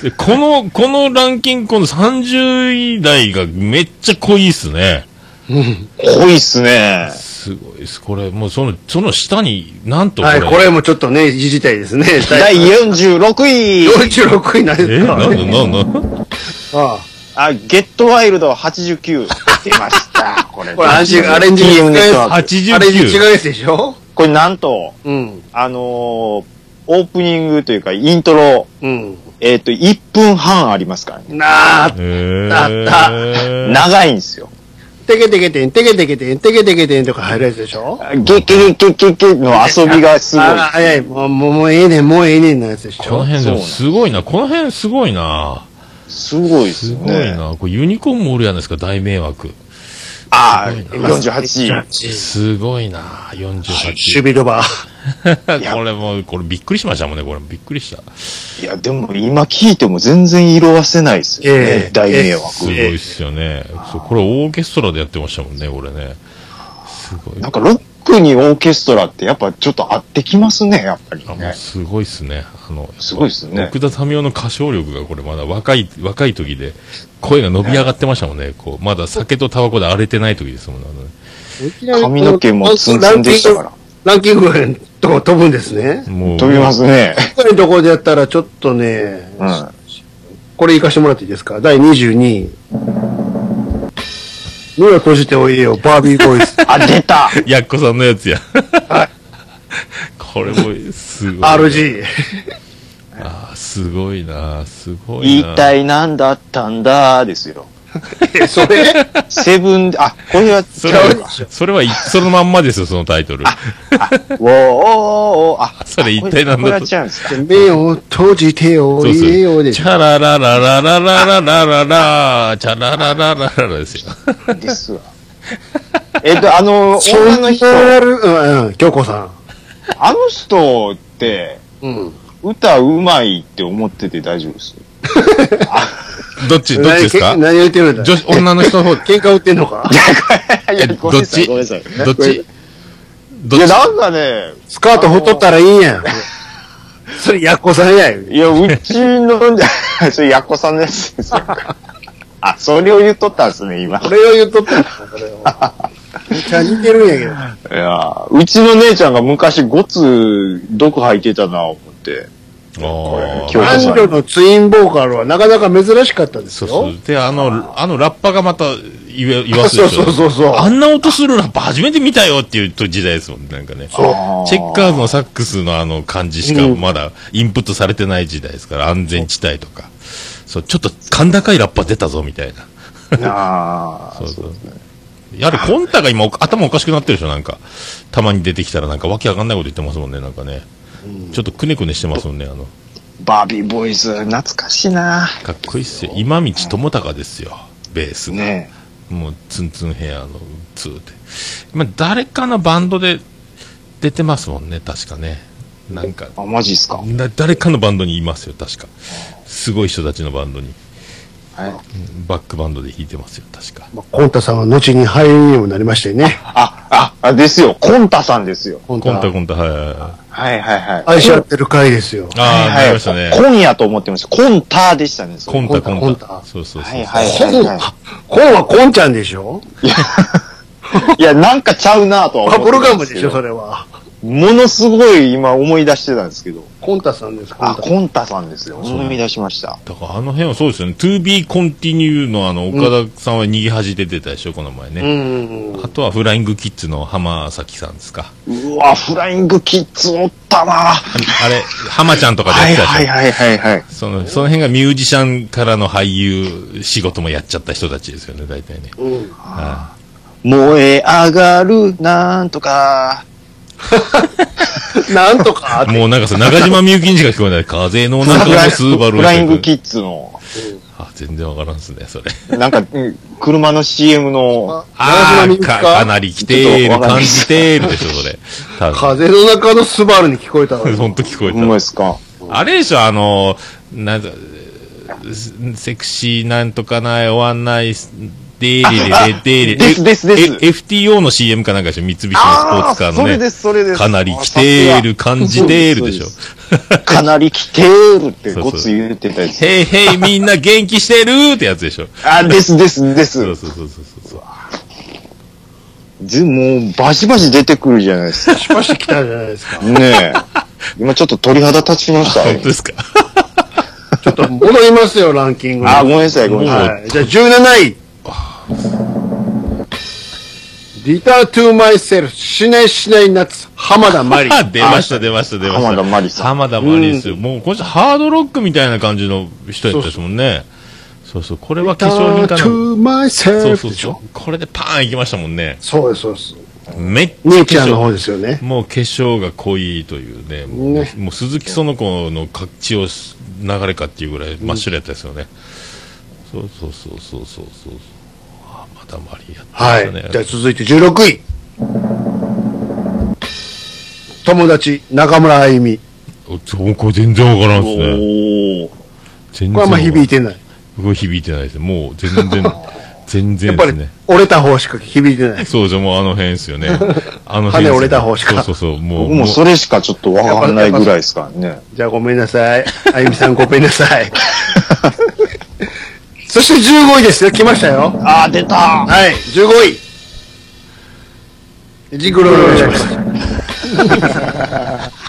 でこの、このランキング、この30位台がめっちゃ濃いっすね。濃いっすね。すごいっす。これ、もうその、その下に、なんとこれ。はい、これもちょっとね、いじりたいですね。第46位。46位なんえですか？なんだなんだ？ああ、ゲットワイルド89。出ました。これ。これアレンジアレンジ TM ネットワーク。あ。あれ違う89。やつでしょ？これなんと、うん。あのーオープニングというか、イントロ、うん。えっ、と、1分半ありますからね。なあ、えあったー。長いんですよ。てけてけてん、てけてけてん、てけてけてんとか入るやつでしょ？ゲケゲケゲケの遊びがすごい。あ早い。もう、もうもうええねん、もうええねんのやつでしょ？この辺でもすごいな。この辺すごいな。すごいですよすごいね。な。これユニコーンもおるやないですか、大迷惑。ああ、すごいな48位。すごいな。48シュビロバー。これもう、これびっくりしましたもんね、これ。びっくりした。いや、でも今聞いても全然色褪せないですよね。ええ大迷惑。すごいっすよね。そうこれオーケストラでやってましたもんね、これね。すごい。なんかロックにオーケストラってやっぱちょっと合ってきますね、やっぱりあもうね。すごいっすね。あの、すごいっすね奥田民生の歌唱力がこれまだ若い、若い時で、声が伸び上がってましたもんね。こう、まだ酒とタバコで荒れてない時ですもんね。髪の毛もツンツンでしたから。ランキングのとこ飛ぶんですね。もう、飛びますね。このところでやったらちょっとね、うん。これ行かしてもらっていいですか？第22位。目を閉じておいでよ、バービーボーイズ。あ、出たやっこさんのやつや。はいこれも、すごい。RG。あーすごいなすごいな言いたいなんだったんだですよ。えそれ？セブン、あ、これはそれは、それは、そのまんまですよ、そのタイトル。ウォーおーあ、それ一体なんだと目を閉じておいでよ。でしょ。チャララララララララララチャララララララですよ。ですわ。えっと、あの、女の人、うん、うん、京子さあの人って、ん。うん。歌うまいって思ってて大丈夫です？どっち、どっちですか？何何言ってるんだ？女子、女の人の方、喧嘩売ってんのか？いや、ごめんなさい、どっち？ごめんなさい。どっち？どいや、っち？なんかね、スカートほっとったらいいんやん。それ、やっこさんやよ。いや、うちの、それ、やっこさんのやつですよ。あ、それを言っとったんですね、今。これを言っとったんだ、これを。めっちゃ似てるんやけど。いや、うちの姉ちゃんが昔ごつ毒吐いてたな、思って。男女のツインボーカルはなかなか珍しかったですよ。そうそう。で、あの、あのラッパがまた言わすでしょ。そうそうそうそうあんな音するラッパ初めて見たよっていう時代ですもんね、なんかね。そうチェッカーズのサックスのあの感じしかまだインプットされてない時代ですから、安全地帯とか。そう、ちょっと甲高いラッパ出たぞ、みたいな。ああ、そうそう。やはりコンタが今お頭おかしくなってるでしょ、なんか。たまに出てきたらなんかわけわかんないこと言ってますもんね、なんかね。ちょっとくねくねしてますもんね、あの。バービーボーイズ、懐かしいな。かっこいいっすよ。今道友隆ですよ、ベースが。ねもうツンツンヘアのツーで。今誰かのバンドで出てますもんね、確かね。なんか、あ、マジっすか？な誰かのバンドにいますよ、確か。すごい人たちのバンドに。はい。バックバンドで弾いてますよ、確か。まあ、コンタさんは後に俳優にもなりましたよね。あ、あ、あ、ですよ。コンタさんですよ。コンコンタタ。コンタ、はいはいはい。はいはいはい。愛し合ってる回ですよ。ああ、はいましたね。コンやと思ってました。コンタでしたね。コンタ、コンタ。コンタそうそうそう。はいはいコンはいはい。コンはコンちゃんでしょ？いや、なんかちゃうなとは思ってたガムでしょ、それは。ものすごい今思い出してたんですけど。コンタさんです、コンあ、タ。コンタさんですよ。思い出しました。だからあの辺はそうですよね。to be continue のあの、岡田さんは逃げ恥出てたでしょ、この前うね。ん。あとはフライングキッズの浜崎さんですか。うわ、フライングキッズおったなああれ、浜ちゃんとかでやはいってたでしょ？はいはいはいはい。その、その辺がミュージシャンからの俳優仕事もやっちゃった人たちですよね、大体ね。うん。は燃え上がる、なんとか。なんとかい。もうなんかさ、中島みゆきにしか聞こえない。風の中のスーバルフライングキッズの、あ、全然わからんっすね、それ。なんか、うん車の CM の、ああ、か、か？かなり来てーる、感じてーるでしょ、それ。風の中のスバルに聞こえたわ。ほんと聞こえほんまた。ですか？あれでしょ、あの、なんだ、セクシーなんとかない、終わんない、でーれれれでーれですですですえ FTO の CM かなんかでしょ、三菱のスポーツカーのね。それです、それです。かなり来てーる、感じてーるでしょ？かなり来てーるってごつ言ってたやつ。へいへい、みんな元気してるってやつでしょ？あ、ですですです。そうそうそうそうそう。でもう、バシバシ出てくるじゃないですか。しばし来たじゃないですか。ねえ。今ちょっと鳥肌立ちました。本当ですか？ちょっと戻りますよ、ランキングに。あ、ごめんなさい、ごめんなさい。はい。じゃあ17位。リタートゥーマイセルフ、しないしない夏、浜田真理。あ 出ました、出ました、出ました。浜田真理さん浜田真理ですよ。もう、この人ハードロックみたいな感じの人やったですもんね。そうそう、これは化リタ粧品かな。ートゥーマイセそうルフでしょ？そうそう。これでパーンいきましたもんね。そうです、そうです。めっちゃ姉化ちゃんの方粧。ですよね。もう化粧が濃いというね。もうねもう鈴木園子のか血を流れかっていうぐらい真っ白やったですよね。そうそうそうそうそうそう。浜田真理やってまはい。じゃあ続いて16位。友達、中村あゆみ。おこれ全然わからんっすね。全然これはあんま響いててない。これ響いてないですね。もう全然、全やっぱり然ですね。折れた方しか響いてない。そうじゃもうあの辺ですよね。あの辺ね羽折れた方しかそうそうそう。もう、僕もそれしかちょっとわかんないぐらいですからね。じゃあごめんなさい。あゆみさんごめんなさい。そして15位ですよ。来ましたよ。あー、出たはい、15位。ジングルお願いします。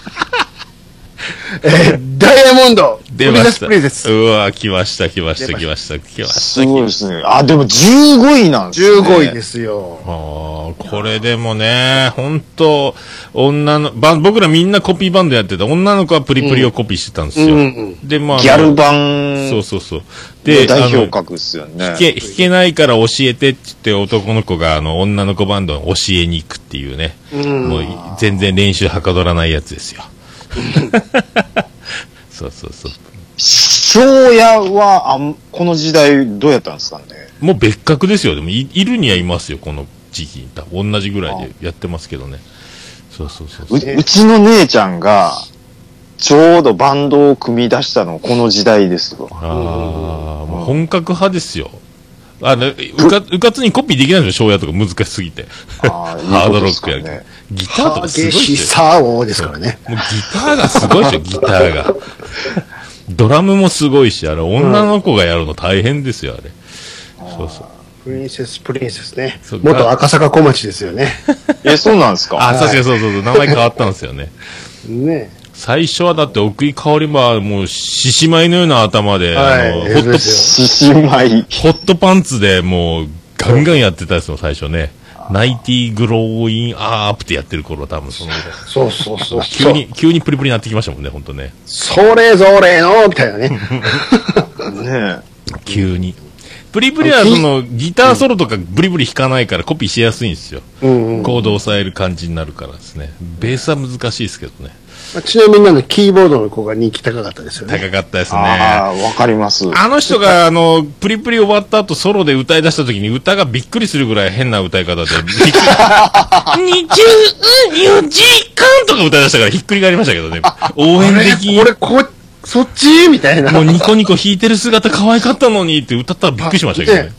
え ーダイヤモンド、出ました。うわ来ました、来ました、来ました、来ました。すごいですね。あ、でも15位なんですね。15位ですよ。ああ、これでもね、本当女の、僕らみんなコピーバンドやってた。女の子はプリプリをコピーしてたんですよ。うんうんで、まあ、ギャル版そうそうそう。で代表格ですよね。弾け、弾けないから教えてって言って男の子があの女の子バンドに教えに行くっていうね。うんもうい全然練習はかどらないやつですよ。そうそうそう。庄屋は、あんこの時代どうやったんですかね？もう別格ですよ。でもい、いるにはいますよ、この時期同じぐらいでやってますけどね。そうそうそうそうううちの姉ちゃんが、ちょうどバンドを組み出したのこの時代ですわ。ああ、もう本格派ですよ。あの、うか、うかつにコピーできないんですよ、庄屋とか難しすぎて。ハードロックやねギターとかすごい激しですよ。さ王ですからね。もうギターがすごいですよ、ギターが。ドラムもすごいし、あれ、女の子がやるの大変ですよ、あれ。そうそう。プリンセスプリンセスね。元赤坂小町ですよね。え、そうなんですか？あ、確かにそうそうそう、名前変わったんですよね。ね最初はだって奥井香りはもう獅子舞のような頭で、はいあの、ホット獅子舞。ホットパンツでもうガンガンやってたですよ、最初ね。ナイティグローインアープってやってる頃多分その。そうそうそう。急に、急にプリプリになってきましたもんね、ほんとね。それぞれの、みたいなね。ね急に。プリプリはその、ギターソロとかブリブリ弾かないからコピーしやすいんですよ。うんうん。コードを抑える感じになるからですね。ベースは難しいですけどね。まあちなみにあの、キーボードの子が人気高かったですよね。高かったですね。ああ、わかります。あの人が、あの、プリプリ終わった後、ソロで歌い出した時に歌がびっくりするぐらい変な歌い方で、びっくり、24時間とか歌い出したからひっくり返りましたけどね。応援的に。俺、こ、そっち？みたいな。もうニコニコ弾いてる姿可愛かったのにって歌ったらびっくりしましたけどね。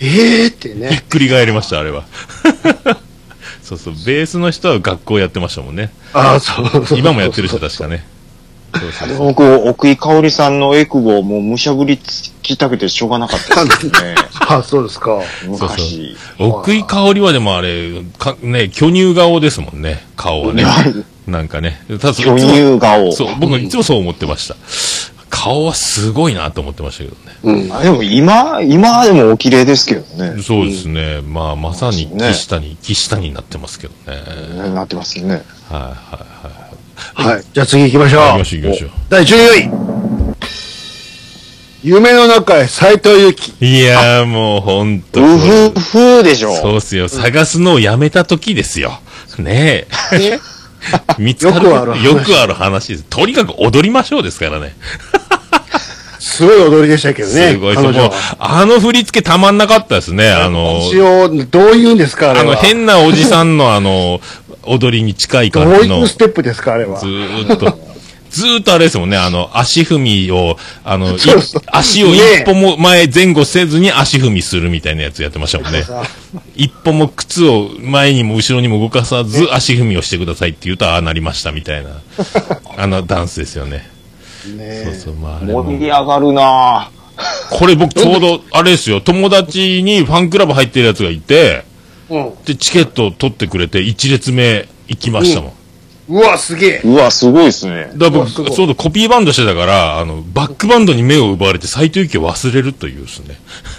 ええって ひっね。くり返りました、あれは。そうそう、ベースの人は学校やってましたもんね。ああ、そうそう。今もやってる人確かね。そうそうそう僕、奥井香織さんのエクボをもうむしゃぶりつきたくてしょうがなかったですね。あそうですか。昔。奥井香織はでもあれ、かね、巨乳顔ですもんね、顔はね。なんかね。ただ巨乳顔。そう、僕いつもそう思ってました。顔はすごいなと思ってましたけどね。うん。あでも今、今でもお綺麗ですけどね。そうですね。まあ、まさにね岸谷、岸谷になってますけどね。はいなってますね。はいはい。はい。じゃあ次行きましょう。行きましょう行きましょう。第14位。夢の中へ斎藤由貴。いやーもうほんとうふふでしょ。そうっすよ。探すのをやめた時ですよ。ねえ。見つかる。よくある話よくある話です。とにかく踊りましょうですからね。すごい踊りでしたけどね。すごいです。もう彼女は。、あの振り付けたまんなかったですね。あの、一応、どういうんですかあれは。あの変なおじさんのあの、踊りに近いどう感じの。いうステップですかあれはず。ーっと、ずーっとあれですもんね、あの、足踏みを、あの、いそうそう足を一歩も前前後せずに足踏みするみたいなやつやってましたもんね。一歩も靴を前にも後ろにも動かさず足踏みをしてくださいって言うと、ああなりましたみたいな、あのダンスですよね。ねそうそう、まああれも盛り上がるなこれ僕ちょうど、あれですよ、友達にファンクラブ入ってるやつがいて、うん。で、チケットを取ってくれて、一列目行きましたもん。うわ、すげえ。うわ、すごいですね。だから僕、ちょうどコピーバンドしてたから、あの、バックバンドに目を奪われて斎藤由貴を忘れるというですね。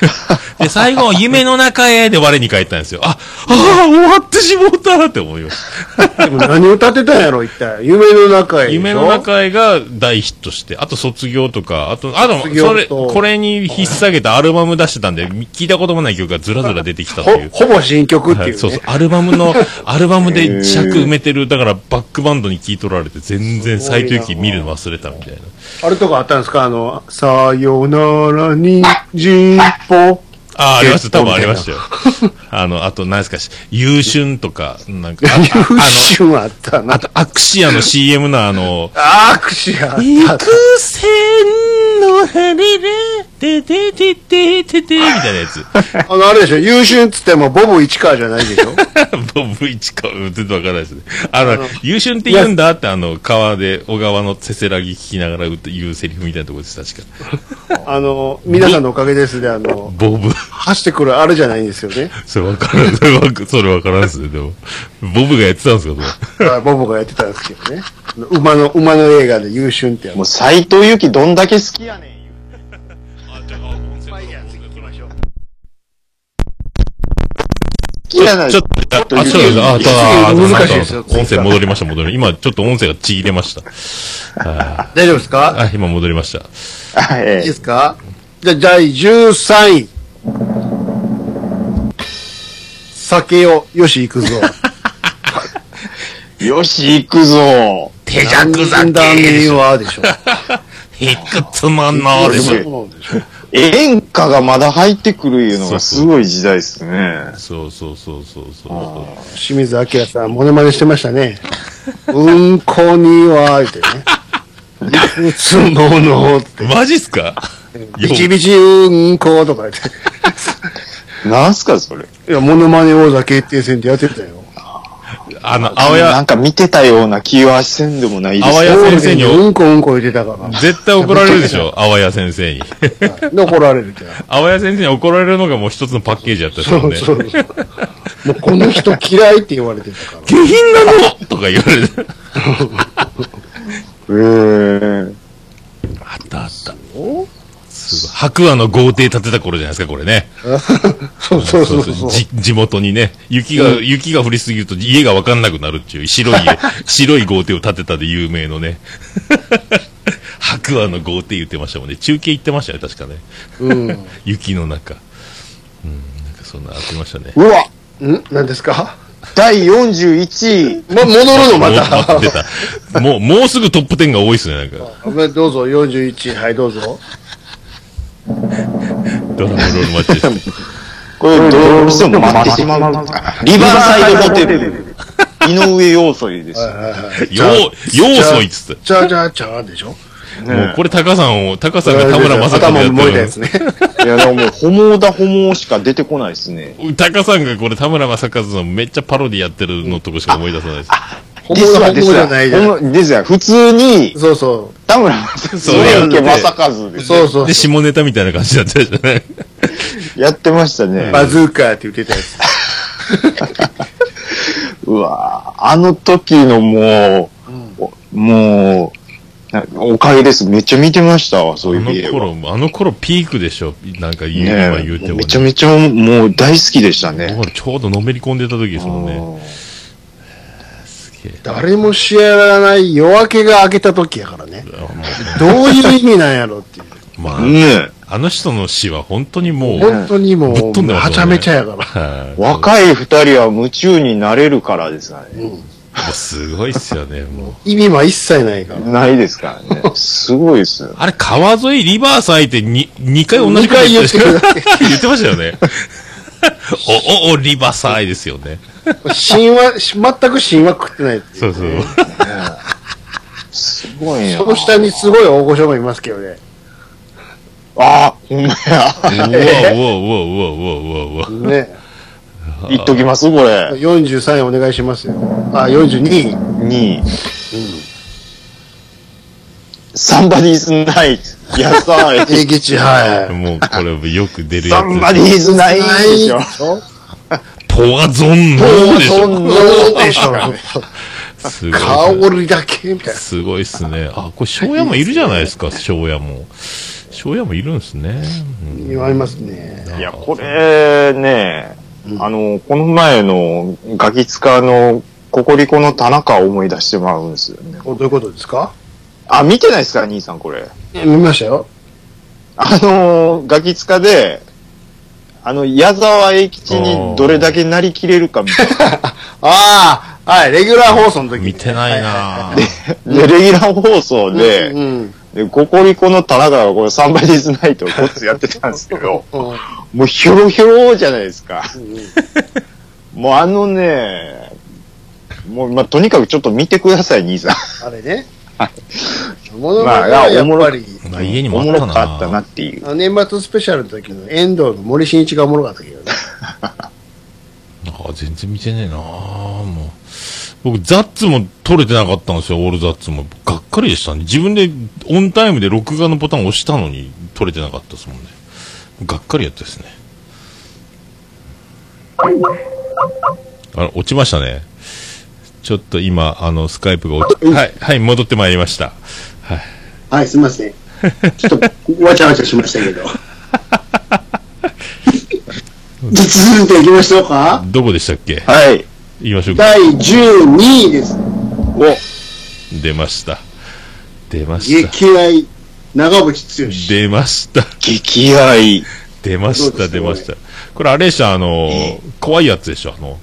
で、最後、夢の中へで我に返ったんですよ。あ、ああ、終わってしもうたって思いました。でも何を歌ってたんやろ、一体。夢の中へ。夢の中へが大ヒットして、あと卒業とか、あと、あと、それ、とこれに引っ提げたアルバム出してたんで、聞いたこともない曲がずらずら出てきたとほいう。ほぼ新曲っていうね。はいそうそう、アルバムの、アルバムで尺埋めてる、だからバックバンドに聞い取られて、全然斎藤由貴見るの忘れたみたいな。あれとかあったんですか？あの、さよならにじぽ。ああ、ありました。多分ありましたよ。あの、あと、何ですか、優春とか、なんか、あ優あ秀あったなあ。と、アクシアの CM のあの、あーくしがあった。線の羽で、てててててて、みたいなやつ。あの、あれでしょ優秀っつってもボブ市川じゃないでしょ ボブ一か、全然わからないですね。あの、優春って言うんだって、あの、川で、小川のせせらぎ聞きながら歌言うセリフみたいなところです、確か。あの、皆さんのおかげですで、あの、ボブ。走ってくるあれじゃないんですよね。それわからん、それわかそれわからんっすね、でも。ボブがやってたんですか、それ。あボブがやってたんですけどね。馬の、馬の映画で優秀ってやつもう斎藤由貴どんだけ好きやねん。きやないちょっと、あ、そうです。あ、次あ、あ難しいですよ音声戻りました、戻り。今、ちょっと音声がちぎれました。大丈夫ですか？あ、今戻りました。はいいいですか？じゃあ、第13位。酒を、よし行くぞ。よし、行くぞ。手なんだめはでしょ。いくつものでしょ。演歌がまだ入ってくるいうのがすごい時代ですね。そうそうそうそうそう。清水明さん、モノマネしてましたね。うんこには、言ってね。いくつものって。マジっすか？ビチビチうんことか言って。なんすか、それ。いや、モノマネ王座決定戦ってやってたよ。あの、青谷、なんか見てたような気はせんでもないです青けど谷先生にうんこうんこ言ってたから。絶対怒られるでしょ、青谷先生に。で、怒られるじゃん。青谷先生に怒られるのがもう一つのパッケージやったですそよね。うそうそう。もうこの人嫌いって言われてたから。下品なのとか言われて。へーあったあった。白亜の豪邸建てた頃じゃないですか、これね。そうそうそうそう。じ地元にね、雪が、雪が降りすぎると家がわかんなくなるっていう白い家、白い豪邸を建てたで有名のね。白亜の豪邸言ってましたもんね。中継行ってましたよ、確かね。うん。雪の中。うん、なんかそんなあってましたね。うわん？何ですか？第41位。ま、戻るのまた。もう。もう、もうすぐトップ10が多いっすね、なんか。どうぞ、41。はい、どうぞ。ドラムロールマッチです。これどうしても待ってしまう。リバーサイドホテル。井上陽水です。よう、要素いっつって。チャーチャーチャーでしょ？もうこれタカさんを、タカさんが田村正和頭でやっても燃えたやつね。いや、でももう、ホモだホモしか出てこないですね。る。タカさんがこれ田村正和のめっちゃパロディやってるのとこしか思い出さないです。本物本物じゃないじゃん。ほんまですよ。普通に、そうそ田村正そう和、やって池正和う。です。そうそうで、。下ネタみたいな感じだったじゃないやってましたね。バズーカーって言ってたやつ。うわぁあの時のもう、おもう、なおかげです。めっちゃ見てましたわ、そうあいうビデオ。の頃、あの頃ピークでしょ。なんか言う、ね今言うても、ね。めちゃめちゃもう大好きでしたね。僕ちょうどのめり込んでた時ですもんね。誰も知らない夜明けが明けた時やからね。どういう意味なんやろっていう。うまあ、ねあの人の詩は本当にもう、本当にもぶっう、飛んではちゃめちゃやから。はい若い二人は夢中になれるからですかね。もうすごいっすよね、もう。意味は一切ないから。ないですからね。すごいですよ。あれ、川沿いリバーサイってに2回同じこと 言ってましたよね。お、お、お、リバーサイですよね。神話、全く神話食ってないっていそうそう。すごいな。その下にすごい大御所もいますけどね。ああ、ほんまや。うわ、うわ、うわ、うわ、うわ、うわ、うわ。ね。言っときますこれ。43位お願いしますよ。あ、42位。に、サンバディーズナイト。やったー。英吉、はい。もう、これよく出るやサンバディーズナイトでしょ。つ。ポワゾンノーでしょ。どうでしょう。すごい。香りだけみたいな。すごいっすね。あ、これ、庄屋もいるじゃないですか、庄屋も。庄屋もいるんですね。うん言われますね。いや、これね、あの、この前のガキ使のココリコの田中を思い出してもらうんですよね。どういうことですか？あ、見てないですか兄さんこれ。え見ましたよ。あの、ガキ使で、あの、矢沢永吉にどれだけなりきれるかみたいな。ああ、はい、レギュラー放送の時。見てないなぁ。で、レギュラー放送で、うん。で、ココリコの田中がこれサンバディーズナイトをこっつやってたんですけど、うんもうヒョロヒョロじゃないですか。もうあのね、もう、まあ、とにかくちょっと見てください、兄さん。あれね。物 語まやおもろっぱり、まあ、家にもおもろかったなっていう。あの年末スペシャルの時の遠藤の森進一がおもろかったけどね。あ全然見てねえなぁもう。僕、ザッツも撮れてなかったんですよ、オールザッツも。がっかりでしたね。自分でオンタイムで録画のボタン押したのに撮れてなかったですもんね。がっかりやったですね。あ落ちましたね。ちょっと今、あの、スカイプが落ち、はい、はい、戻ってまいりました。はい。はい、すみません。ちょっと、わちゃわちゃしましたけど。じゃあ続いていきましょうか。どこでしたっけ？はい。言いましょうか。第12位です。お、出ました。出ました。激愛、長渕剛。出ました。激愛。出ました、出ました。これあれでしょ、あのー、怖いやつでしょ、あの、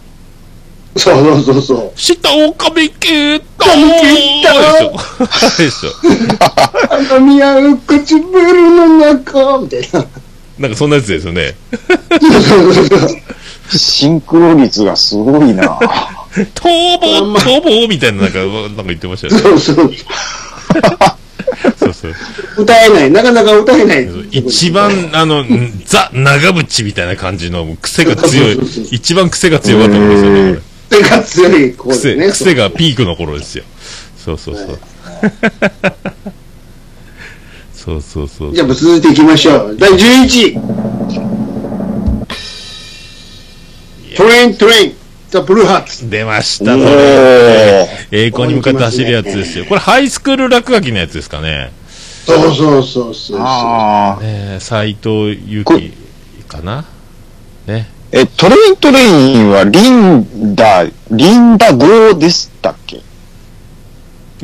そうそうそうそう。下をかみ切った噛み切ったでしょ。あれでしょ。花見合う唇の中、みたいな。なんかそんなやつですよね。シンクロ率がすごいな。逃亡逃亡みたいな、なんか、なんか言ってましたよね。そうそう。そうそう。歌えない。なかなか歌えない。一番、あの、んザ・長渕みたいな感じの癖が強い一番癖が強かった頃ですよね、これ。手が強い子です癖、ね。癖がピークの頃ですよ。そうそうそう。そうそうそうじゃあ続いていきましょう。第11位。トレイントレイン、ザ・ブルーハーツ。出ました、おそれ。ー。栄光に向かって走るやつですよ。これハイスクール落書きのやつですかね。そうそうそうそう。ああ。ね斉藤由貴かなね。え、 Train Train はリンダ、リンダ後でしたっけ？い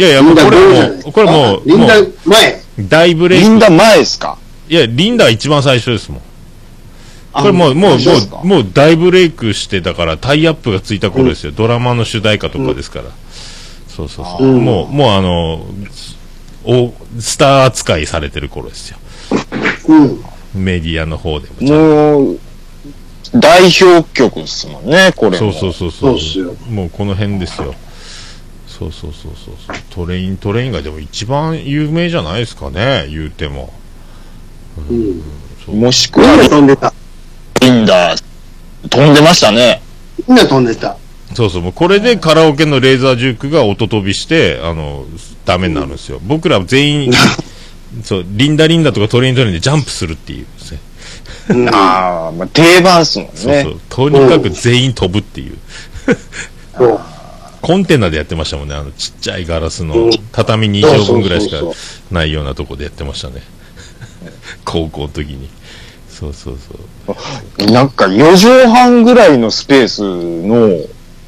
やいや、もうこれもう、これもう、リンダ前。大ブレイク。リンダ前ですか？いや、リンダは一番最初ですもん。これもう、もう、もう、もう大ブレイクして、だからタイアップがついた頃ですよ。ドラマの主題歌とかですから。そうそうそう。うんもう、もうあの、お、スター扱いされてる頃ですよ。うん。メディアの方でも。もう、代表曲ですもんね、これも。そうそうそうそそううもうこの辺ですよ。そうそうそうそうそう。 Train, Train がでも一番有名じゃないですかね、言うても。うん。そうもしくは、飛んでた。リンダー、飛んでましたね。みんな飛んでた。そうそう、もうこれでカラオケのレーザージュークが音飛びして、あの、ダメになるんですよ。僕ら全員、そう、リンダリンダとかトレイントレインでジャンプするっていうですね。うん。ああ、まあ、定番っすもんね。そうそう。とにかく全員飛ぶっていう。そう。コンテナでやってましたもんね。あの、ちっちゃいガラスのうん畳2畳分ぐらいしかないようなとこでやってましたね。高校の時に。そうそうそう。なんか4畳半ぐらいのスペースの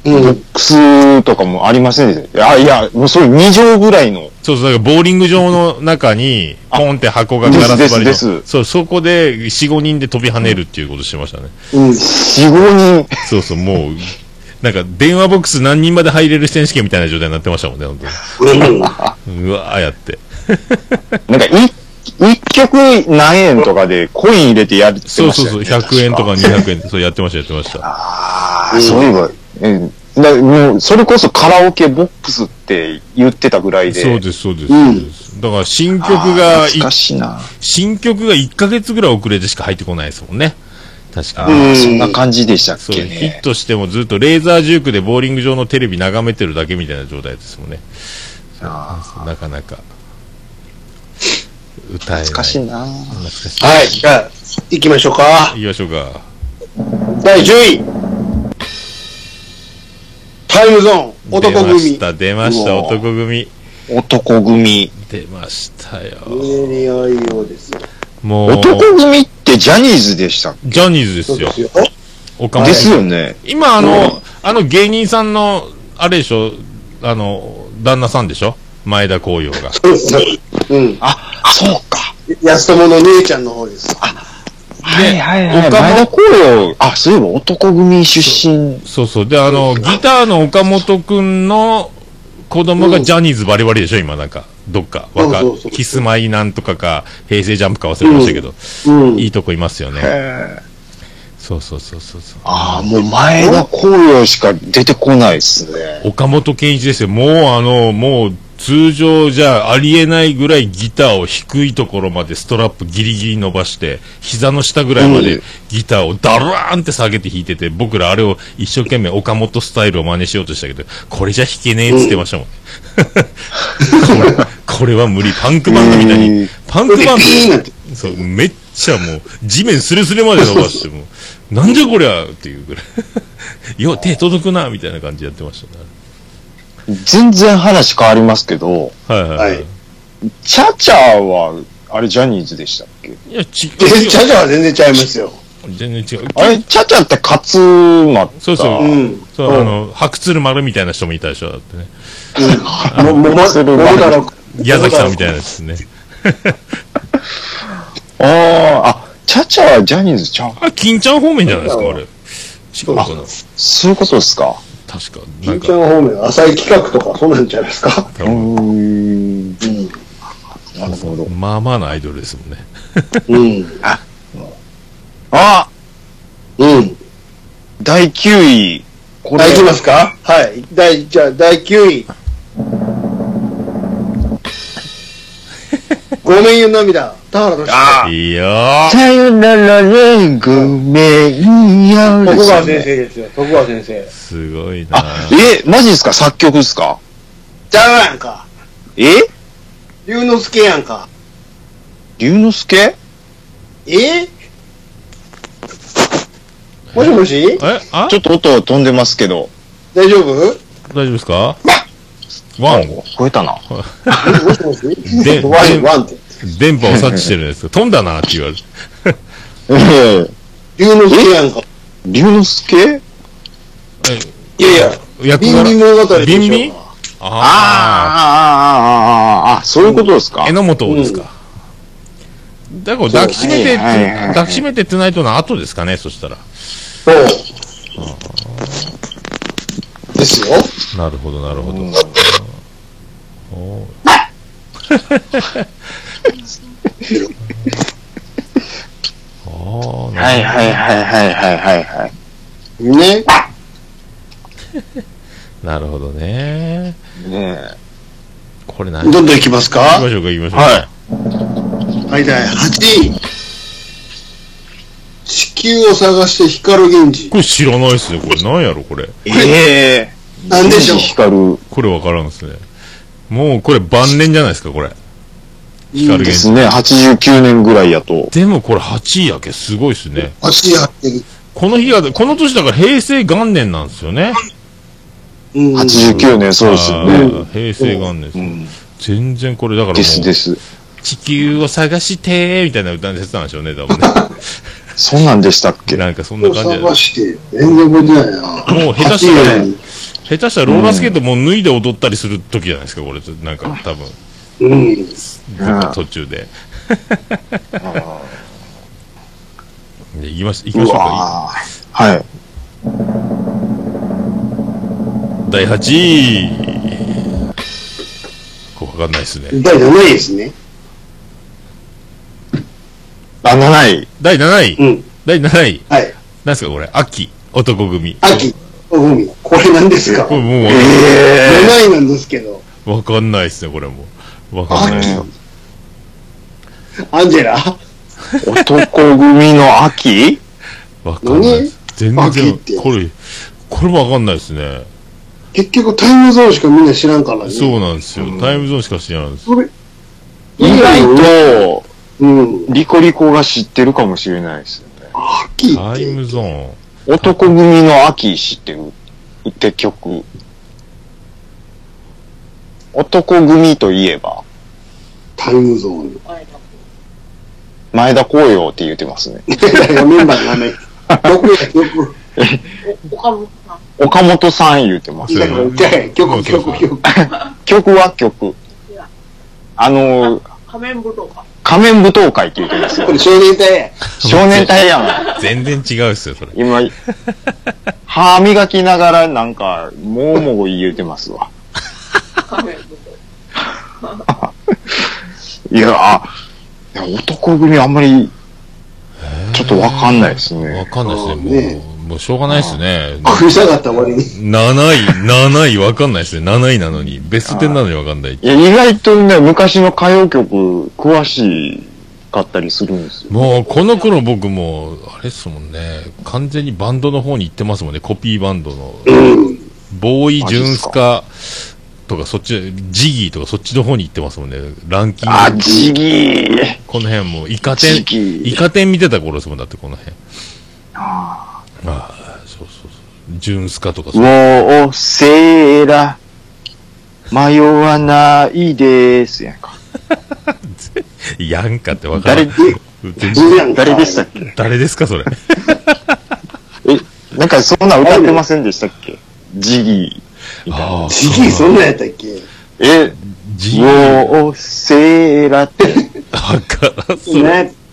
うん。ボックスとかもありませんでした？あ、いや、もうそれ2畳ぐらいの。そうそう、だからボーリング場の中に、ポンって箱がガラス張りの。そう、そこで4、5人で飛び跳ねるっていうことしてましたね。うん。4、5人。そうそう、もう、なんか電話ボックス何人まで入れる選手権みたいな状態になってましたもんね、本うん。当に。うわーやって。なんかい、一曲何円とかでコイン入れてやってね。そうそうそう、100円とか200円で、そうやってました、やってました。ああ、そういえば、えだもう、それこそカラオケボックスって言ってたぐらいで。そうです、そうです。うんそうですだから新曲が、懐かしいな。新曲が1ヶ月ぐらい遅れてしか入ってこないですもんね。確かあに。あ、そんな感じでしたっけヒッね。トしてもずっとレーザージュークでボーリング場のテレビ眺めてるだけみたいな状態ですもんね。なかなか。歌えない。懐かしいな。懐かしい。はい。じゃあ、行きましょうか。行きましょうか。第10位。タイムゾーン、男出ま組。した、出ました、男組。男組。出ましたよ。胸に合いようですよ。もう、男組ってジャニーズでしたっジャニーズですよそうで。すよ。岡本ですよね。今、あの、あの芸人さんの、あれでしょ、あの、旦那さんでしょ？前田光陽が。そうですうん。あ、そうか。安友の姉ちゃんの方です。はいはいはい。岡本前田光陽、あ、そういえば男組出身。そうそう。で、あの、ギターの岡本くんの子供がジャニーズバリバリでしょ今なんか。どっか。わかキスマイなんとかか、平成ジャンプか忘れましたけど、うん。いいとこいますよね。そうそうそうそうそう。ああ、もう前田光陽しか出てこないですね。岡本健一ですよ。もうあの、もう通常じゃありえないぐらいギターを低いところまでストラップギリギリ伸ばして、膝の下ぐらいまでうんギターをダラーンって下げて弾いてて、僕らあれを一生懸命岡本スタイルを真似しようとしたけど、これじゃ弾けねえっつってましたもん。これ、これは無理。パンクバンドみたいにうん、パンクバン。ド、そう、めっちゃもう、地面スレスレまで伸ばしても、なんじゃこりゃっていうぐらい。よ、手届くな、みたいな感じでやってましたね。全然話変わりますけど、はいはいははいい。チャチャは、あれジャニーズでしたっけ？いや、ち、で、チャチャは全然ちゃいますよ。全然違う。あれ、チャチャって勝間そうそううん。そう、あの、白鶴丸みたいな人もいたでしょ、だってね。うん。も。矢崎さんみたいなやつね。ああ、あ、チャチャはジャニーズちゃうあ、金ちゃん方面じゃないですか、あれ。違うかなそういうことですか確か、なちゃか、ん方面、浅い企画とか、そうなんちゃいますか？多うん。なるほど。まあまあなアイドルですもんね。うん。あうん。第9位。これはい、いきますか？はい。第、じゃあ、第9位。ごめんよ涙、田原俊あ。いいよー。さよならね、ごめんよ。徳川先生ですよ、徳川先生。すごいな。あ、え、マジですか？作曲ですか？ちゃうやんか。え？龍之介やんか。龍之介？え？もしもし？えあ？ちょっと音飛んでますけど。大丈夫？大丈夫ですか？ワン聞こえたな。もしもしで ワン、ワンって。電波を察知してるんですけど、飛んだなって言われて。ええ龍之介やんか。龍之介？いやいや、役ビンビン物語でしょビンビン？ああ、あああ、ああ、ああ、そういうことですか？あ。榎本ですか。だから抱きしめて、はいはいはいはい抱きしめてトゥナイトの後ですかね、そしたら。そう。ですよ。なるほど、なるほど。おーあーなはいはいはいはいはいはいはい。ね。なるほどね。ねこれ何？どんどん行きます行きかましょうか、行きましょうか。はいはい、第8位。地球を探して光る源氏。これ知らないっすね。これ何やろ、これ。ええなんでしょう？光るこれわからんっすね。もうこれ晩年じゃないですか、これ。光源氏。ですね。89年ぐらいやと。でもこれ8位やけ、すごいっすね。8位やってる。この日が、この年だから平成元年なんですよね。うん。89年、そうですよあね。ー平成元年です、うん。全然これだからもですでう、す。地球を探してみたいな歌にしてたんでしょうね、多分ね。そんなんでしたっけ？なんかそんな感じで。探して、全然覚えてないな。もう下手したら8位下手したらローラースケートもう脱いで踊ったりする時じゃないですか、これ。なんか多分、うん。どっか途中で。で行きまし、行きまうしょうか。はい。第8位。これわかんないですね。第7位ですね。あ、7位。第7位。うん。第7位。はい。なんですか、これ。秋。男組。秋。うん。これ何ですか？これもうわえ7位なんですけど。わかんないですね、これも。わかんない。アンジェラ？え男組の秋？わかんない。全然これ、これもわかんないですね。結局タイムゾーンしかみんな知らんからね。そうなんですよ。タイムゾーンしか知らないです。それ、意外と、うん。リコリコが知ってるかもしれないですよね。秋って。タイムゾーン。男組の秋知ってるって曲。男組といえば、タイムゾーン。前田光陽って言ってますね。メンバーの名前。曲や曲。岡本さん言ってます。だから、じゃあ曲、曲、曲。曲は曲。あの、仮面舞踏会。仮面舞踏会って言ってますよこ。れ少年隊や。少年隊やん。全然違うっすよ、それ。今、歯磨きながらなんか、もうもう言うてますわ。仮面舞いや、あ、いや男組あんまり、ちょっとわかんないですわね。かんないですねね。もう、もうしょうがないですね。食い下がった割に。7位、7位わかんないですね。7位なのに。ベスト10なのにわかんない。いや、意外とね、昔の歌謡曲、詳しかったりするんですよ。もう、この頃僕も、あれっすもんね。完全にバンドの方に行ってますもんね。コピーバンドの。ボーイ・ジュンスカとか、そっち、ジギーとかそっちの方に行ってますもんね。ランキング。あ、ジギー。この辺もう、イカジ天、イカ天見てた頃ですもんだって、この辺。ああ、そうそうそう。ジュンスカとかウォーセーラ、迷わないですやんか。やんかってわからん。誰、全然ブーやんか誰でしたっけ？誰ですか、それ？え、なんかそんなん歌ってませんでしたっけ？ジギー。みたいな。ああ、時期そんなんやったっけ？え、ウジォーセーラって、わからん。そ。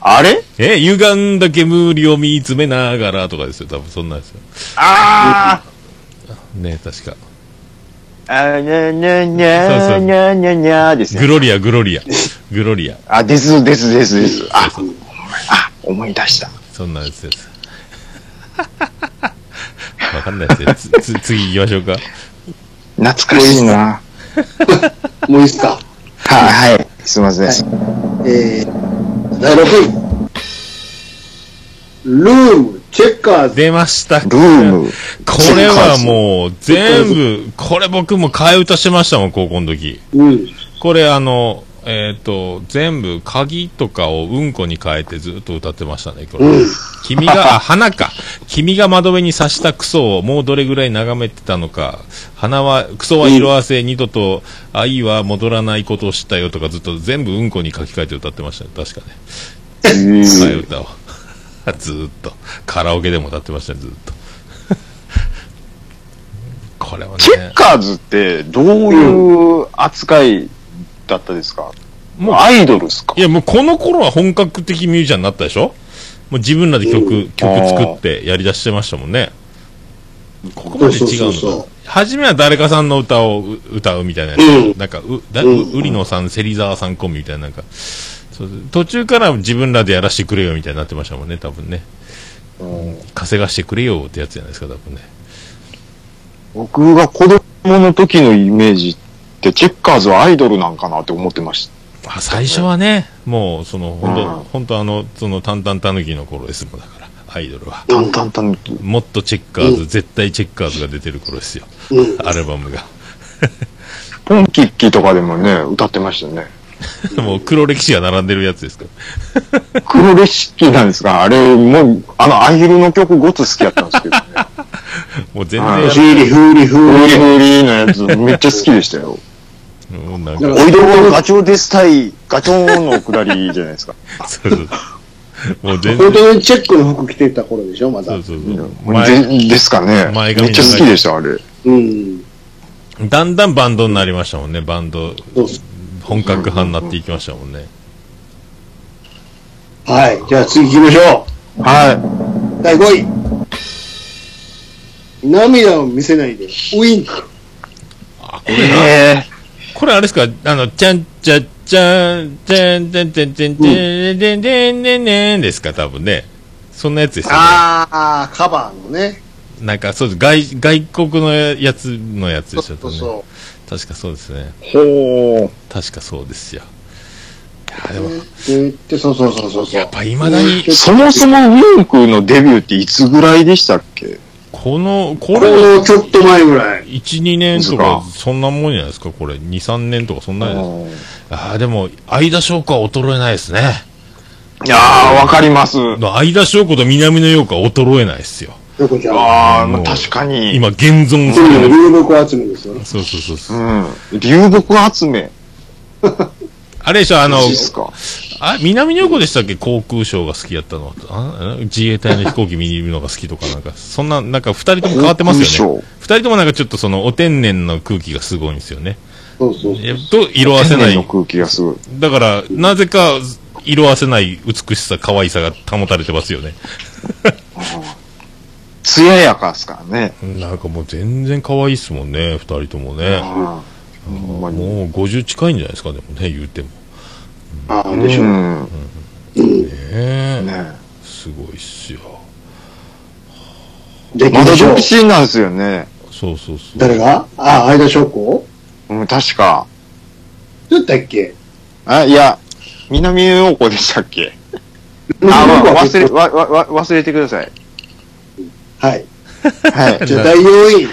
あれ？え、歪んだ煙を見つめながらとかですよ。多分そんなんですよ。あね確か。ーあにゃにゃにゃそうそうにゃにゃにゃですね。グロリア、グロリア。グロリア。あ、ですですですです。あ、あ、思い出した。そんなんですです。わかんないですよ。つ、つ、次行きましょうか。懐かしいな。もういいっすか？はい、はい。すいません。えー、第6位。ルーム、チェッカーズ。出ました。ルーム。これはもう、全部、これ僕も替え歌してましたもん、高校の時。うん。これあの、えっ、と、全部、鍵とかをうんこに変えてずっと歌ってましたね、これ。うん。君が、あ、花か。君が窓辺に刺したクソをもうどれぐらい眺めてたのか。花は、クソは色あせ、二度と愛は戻らないことを知ったよとかずっと全部うんこに書き換えて歌ってましたね、確かね。え替えー歌を。ずーっと。カラオケでも歌ってましたね、ずーっと。これはね。チェッカーズってどういう扱いだったですか？もうアイドルっすか？いや、もうこの頃は本格的ミュージシャンになったでしょ？もう自分らで曲、曲作ってやり出してましたもんね。ここまで違うの。初めは誰かさんの歌をう歌うみたいなやつ、うん。なんか、う、だ、ううん売野さん、芹沢さんコンビみたいな、なんか、途中から自分らでやらせてくれよみたいになってましたもんね、多分ね。稼がしてくれよってやつじゃないですか、多分ね。僕が子供の時のイメージって、チェッカーズはアイドルなんかなって思ってました。あ最初はね、もう、その、本うん当本当あの、その、タンタンタヌキの頃ですもん、だから、アイドルは。タンタンタンキ。もっとチェッカーズ、絶対チェッカーズが出てる頃ですよ。うん。アルバムが。ポンキッキとかでもね、歌ってましたね。もう黒歴史が並んでるやつですから。黒レシピなんですが、あれ、もう、あの、アヒルの曲ごつ好きやったんですけどね。もう全あ然フーリフーリフフーリ。リフリのやつ、めっちゃ好きでしたよ。もうなんか、おいどこガチョウですたい、ガチョウのくだりじゃないですか。そうそうもう全本然、当にチェックの服着てた頃でしょ、まだそう。そうそう。前、でですかね。前髪めっちゃ好きでした、あれ。うん。だんだんバンドになりましたもんね、バンド。本格派になっていきましたもんね。はい。じゃあ次行きましょはう。第5位。涙を見せないで。ウィンク。あ、こい。れな、えこれあれですか？あの、ちゃんちゃっちゃん、ちゃんちゃんちゃんちゃんちゃん、ちゃんでんでんでんですか、多分ね。そんなやつですよね。ああ、カバーのね。なんか、そうです。外、外国のやつのやつでしょ、そうそう。確かそうですね。ほう。確かそうですよ。いや、でも。で、そうそうそうそう。やっぱいまだに。そもそもウィンクのデビューっていつぐらいでしたっけこの、ここれ、のちょっと前ぐらい。1、2年とかか、そんなもんじゃないですか、これ。2、3年とか、そんなじゃないですいか。ああ、でも、相田翔子は衰えないですね。やー、わかります。相田翔子と南野陽子は衰えないですよ。あー、まあ確かに。今、現存すそういうる。流木集めですよ。そうそうそうそうう。ん。流木集め。あれでしょ、あの。あ、南野陽子でしたっけ？航空ショーが好きやったのあ自衛隊の飛行機見るのが好きとかなんか、そんな、なんか二人とも変わってますよね。ね。二人ともなんかちょっとその、お天然の空気がすごいんですよね。そうそうそう。えと、色あせない天然の。空気がすごい。だから、なぜか、色あせない美しさ、可愛さが保たれてますよね。艶やかっすからね。なんかもう全然可愛いっすもんね、二人ともね。もう50近いんじゃないですか、でもね、言うても。ああ、でしょ。うん。ねえ。ねすごいっすよ。で、まだ独身なんですよね。そうそうそう。誰が？ああ、相田翔子？うん、確か。どうやったっけ？あ、いや、南陽子でしたっけ？あ、まあ、忘れ、わ、わ、わ忘れてください。はい。はい。じゃあ、第4位。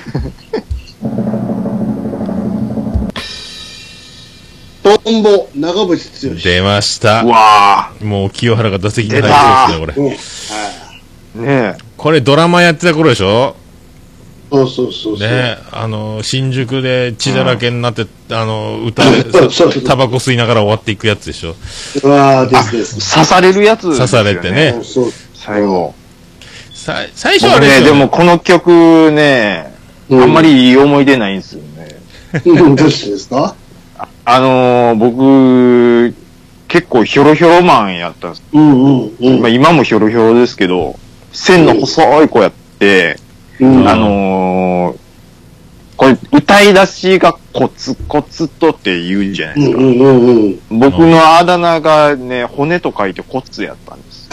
トンボ、長渕剛。出ましたう。わもう清原が打席に入りそうですね、これ。ねはい。ーねこれドラマやってた頃でしょ？そうそうそうそう。ねあの、新宿で血だらけになって、あの、歌でタバコ吸いながら終わっていくやつでしょ？うわーであ、すです。刺されるやつ、刺されてねそうそう。最後。さ最初はね、れでもこの曲ね、あんまりいい思い出ないんですよね。うん。どうしてですか？あのー、僕、結構ヒョロヒョロマンやったんです。うんうんうん。まあ今もヒョロヒョロですけど、線の細い子やって、うんあのー、これ歌い出しがコツコツとって言うんじゃないですか。うんうんうんうん。僕のあだ名がね、骨と書いてコツやったんです。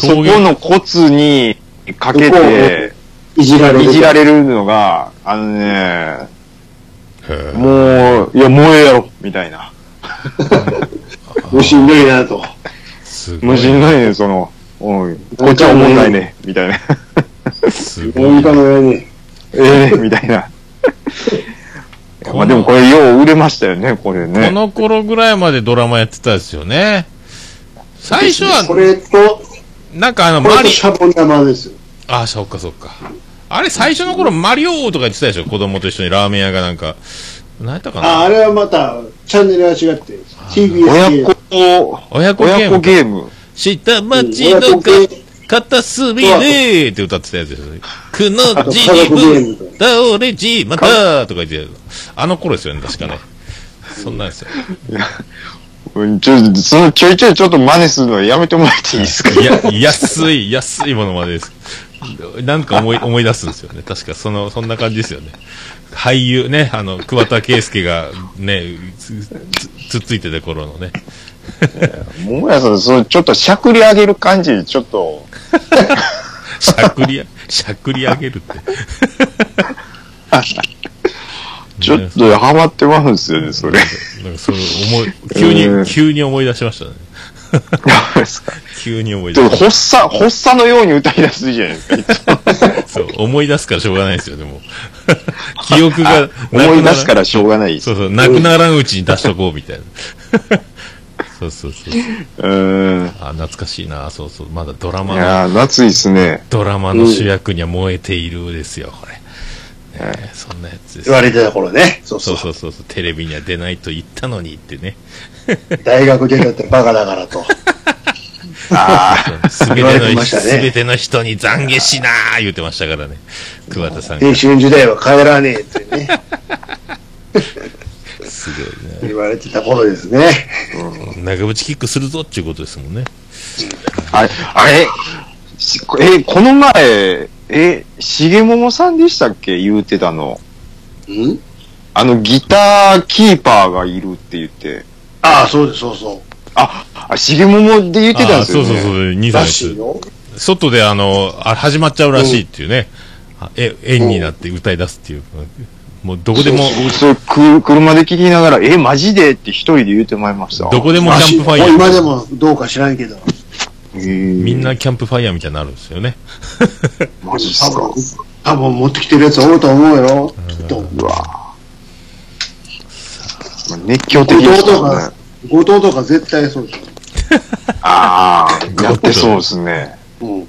そこ。のコツにかけて、いじられる。いじられるのが、あのね、もう、いや、燃えやろ、みたいな。もうしんどいなと。すごい。無人ないね、その、おい、こっちは思んないね、みたいな。すごい。何かの上に。ええみたいな。まあでもこれよう売れましたよね、これこね。の頃ぐらいまでドラマやってたですよね。最初こは、れと、なんかあの、これマリ、とシャボン玉ですよ。あ、そっかそっか。あれ最初の頃マリオとか言ってたでしょ？子供と一緒にラーメン屋がなんか。何やったかあ、な？あれはまた、チャンネルが違って、TBS 親系。子、親子ゲ親子ーム。ゲーム。下町のか片隅でって歌ってたやつですよ。くの字にぶ倒れちまったとか言って、あの頃ですよね、確かね。そんなんですよ。うんちょ、そのちょいちょいちょっと真似するのはやめてもらっていいですか？いや、安い、安いものまでです。なんか思い、思い出すんですよね。確か、その、そんな感じですよね。俳優ね、あの、桑田佳祐がね、つつつっついてた頃のね。桃屋さん、そのちょっとしゃくり上げる感じで、ちょっと、しゃくりあ、しゃくり上げるって。ちょっとハマってますんですよね、それ。なんかそれ思い、急うんに、急に思い出しましたね。そうですか急に思い出し発作、発作のように歌い出すじゃないですか。そう、思い出すからしょうがないですよ、でも。記憶がなくなら思い出すからしょうがない。そうそう、なくならんうちに出しとこうみたいな。そうそうそう。うーん。いあ、懐かしいな、そうそう。まだドラマの、やー、夏いっすね。ドラマの主役には燃えているですよ、これ。ねえそんなやつです言。われてた頃ね。そうそそうう。そうそうそう、テレビには出ないと言ったのにってね。大学出たってバカだからと。すべ ての、ましたねすべての人に懺悔しなー言ってましたからね。桑田さんが青。春時代は帰らねえってね、すごいね。言われてた頃ですね。長渕キックするぞっていうことですもんね。あれ、あれ、しえ、この前、え、重桃さんでしたっけ？言うてたの。ん？あの、ギターキーパーがいるって言って。ああ、そうです、そうそあ、あ重桃で言ってたんあですよね。そうそうそう、兄う。さんらしいよ。外であの、あ始まっちゃうらしいっていうね。あえ、円になって歌い出すっていう。もうどこでも、僕それく車で聞きながら、え、マジでって一人で言うてまいりました。どこでもキャンプファイヤらしい今でー。もどうか知らんけど。みみんなキャンプファイヤーみたいになるんですよね。マジっす多か。分、多分持ってきてるやつおると思うよ。きっと。うわまあ熱狂的ですからね。、後藤とか絶対そうでし ああ、やってそうですね。ょ。うん。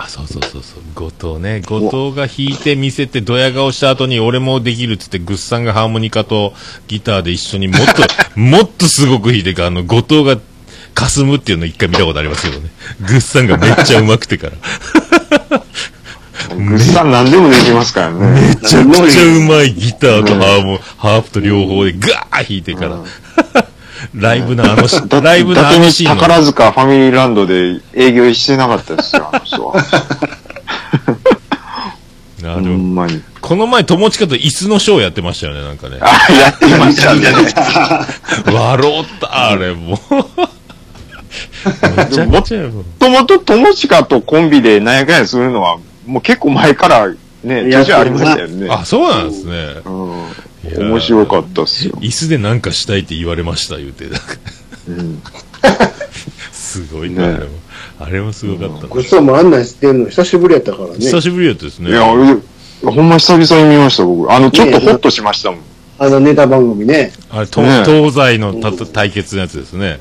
あ、そうそうそうそう。後藤ね。後藤が弾いて見せてドヤ顔した後に俺もできるっつってグッさんがハーモニカとギターで一緒にもっと、もっとすごく弾いてか、あの、後藤が霞むっていうの一回見たことありますけどね。グッさんがめっちゃ上手くてから。グッさん何でもできますからね。めちゃくちゃうまいギターとハーモ、ハープと両方でガー弾いてから。ライブのあのし、だライブのあのシーンの。宝塚ファミリーランドで営業してなかったですよ、あの人は。ほあでもんまに。この前、友近と椅子のショーやってましたよね、なんかね。あ、やってましたね。笑った、あれ、もう。もともと友近とコンビでなんやかんやするのは、もう結構前からね、ちょいちょいありましたよね。あ、そうなんですね。うん。面白かったっすよ。椅子でなんかしたいって言われました、言うて。うん。すごいな、ねあれも。あれもすごかったな。ごちそうもあんなんしてるの久しぶりやったからね。久しぶりやったですね。いや、ほんま久々に見ました、僕。あの、ちょっとホッとしましたもん。あのネタ番組ね。あれ、東西のた対決のやつですね。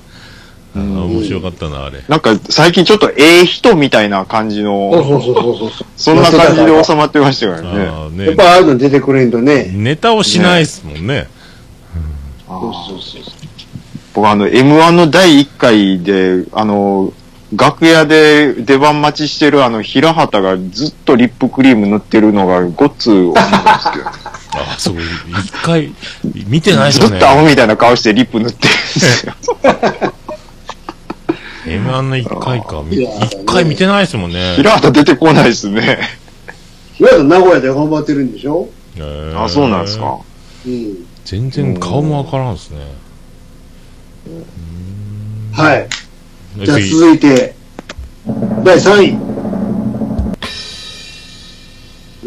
あ面白かったな、あれ。なんか、最近ちょっとええ人みたいな感じそうの、そうそうそうそう。そんな感じで収まってましたからね。ああやっねぱああいうの出てくれんとね。ネタをしないですもんね。そうそうそう。僕あの、M1 の第1回で、あの、楽屋で出番待ちしてるあの、平畑がずっとリップクリーム塗ってるのがごっつ思ったんですけど、あ、そう、一回、見てないですよねずっと。アホみたいな顔してリップ塗ってるんですよ。M1 の一回か。みいや一回見てないですもんね。平畑出てこないですね。いわゆる名古屋で頑張ってるんでしょ？へーあ、そうなんですか。うん。全然顔もわからんですね。はい。じゃあ次続いて、第3位。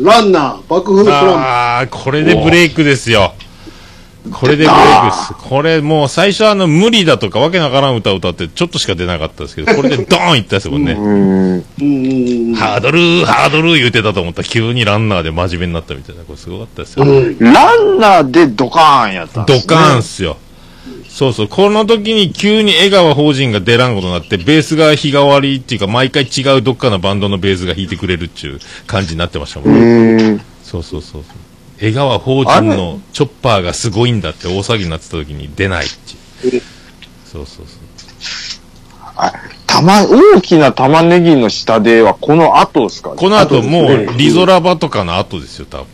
ランナー、爆風スランああ、これでブレイクですよ。これでブレイクです。これもう最初あの無理だとかわけのわからん歌を歌ってちょっとしか出なかったですけど、これでドーンいったですもんね。ハードルハードル言うてたと思ったら急にランナーで真面目になったみたいな。これすごかったですよ。うん。ランナーでドカーンやったんですね。ドカーンっすよ。そうそう。この時に急に江川法人が出らんことになって、ベースが日替わりっていうか、毎回違うどっかのバンドのベースが弾いてくれるっていう感じになってましたもんね。そうそうそうそう。江川法人のチョッパーがすごいんだって大騒ぎになってた時に出ないっていう。そうそうそう。あたま、大きな玉ねぎの下ではこの後ですか？この後もうリゾラバとかの後ですよ、多分。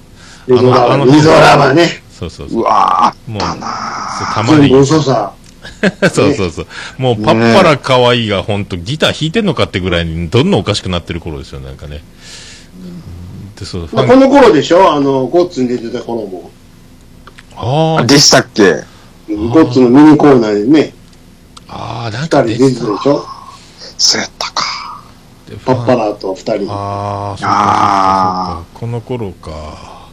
リゾラバ、あのリゾラバね。そうそうそうう。わもう、そうー全部玉ねぎ。嘘さ。そうそうそう。もう、パッパラ可愛いが、ほんと、ギター弾いてんのかってぐらいに、どんどんおかしくなってる頃ですよ、なんかね。で、そう、この頃でしょ？あの、ゴッツに出てた頃も。あーでしたっけ？ゴッツのミニコーナーでね、あー、なんか二人出てたでしょ？そうやったか。でパッパラと二人。ああ、そうか。この頃か。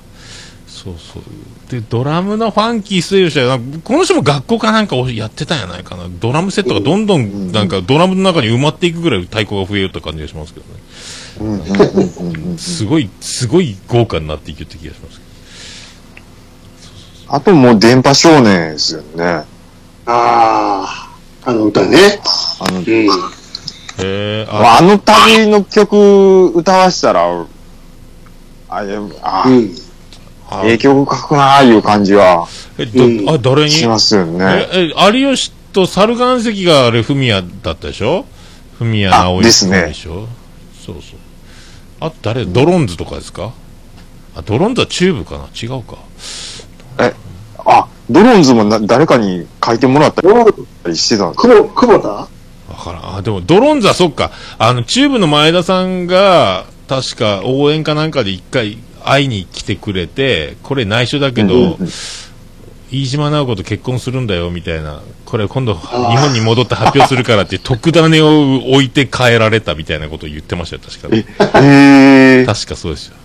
そうそう。で、ドラムのファンキー末吉は、この人も学校かなんかやってたんやないかな。ドラムセットがどんどん、なんかドラムの中に埋まっていくぐらい太鼓が増えよった感じがしますけどね。すごい、すごい豪華になっていくって気がしますけあともう電波少年ですよね。ああ、あの歌ね。あの、うん。え、あ、あの旅の曲歌わしたら、あ、いやあ、うん。あ影響深くなーいう感じはえ、ど、うんあ、誰に？しますよね。え、え、有吉と猿岩石があれ、フミヤだったでしょ？フミヤ直井ですねでしょそうそう。あと誰？ドロンズとかですか？あ、ドロンズはチューブかな？違うか。あ、ドローンズもな誰かに書いてもらったりしてたんです久保、久保田？わからん。あ、でも、ドロンズはそっか。あの、チューブの前田さんが、確か応援かなんかで一回会いに来てくれて、これ内緒だけど、うんうんうん飯島直子と結婚するんだよ、みたいな。これ今度、日本に戻って発表するからって、特ダネを置いて帰られたみたいなことを言ってましたよ、確か。へえ。確かそうですよ。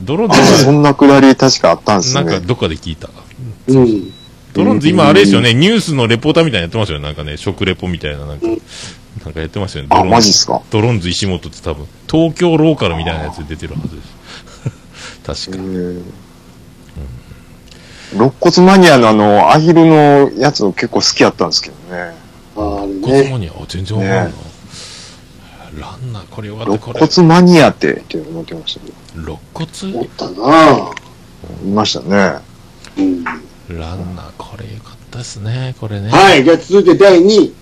ドロンあズそんなくだり確かあったんですね。なんかどっかで聞いた。うん。ドロンズ今あれですよね、ニュースのレポーターみたいなのやってますよね、なんかね、食レポみたいな、なんか、なんかやってますよね。ドあ、ロンズマジっすか？ドロンズ石本って多分、東京ローカルみたいなやつで出てるはずです。確か。肋骨マニアのあの、アヒルのやつを結構好きやったんですけどね。ああれね。コスモニア、あ全然わかんないな。ねランナー、これよかった、肋これ。骨マニアってって思ってましたけど。肋骨？おったないましたね。うん。ランナー、これよかったですね、これね。はい、じゃあ続いて第2位。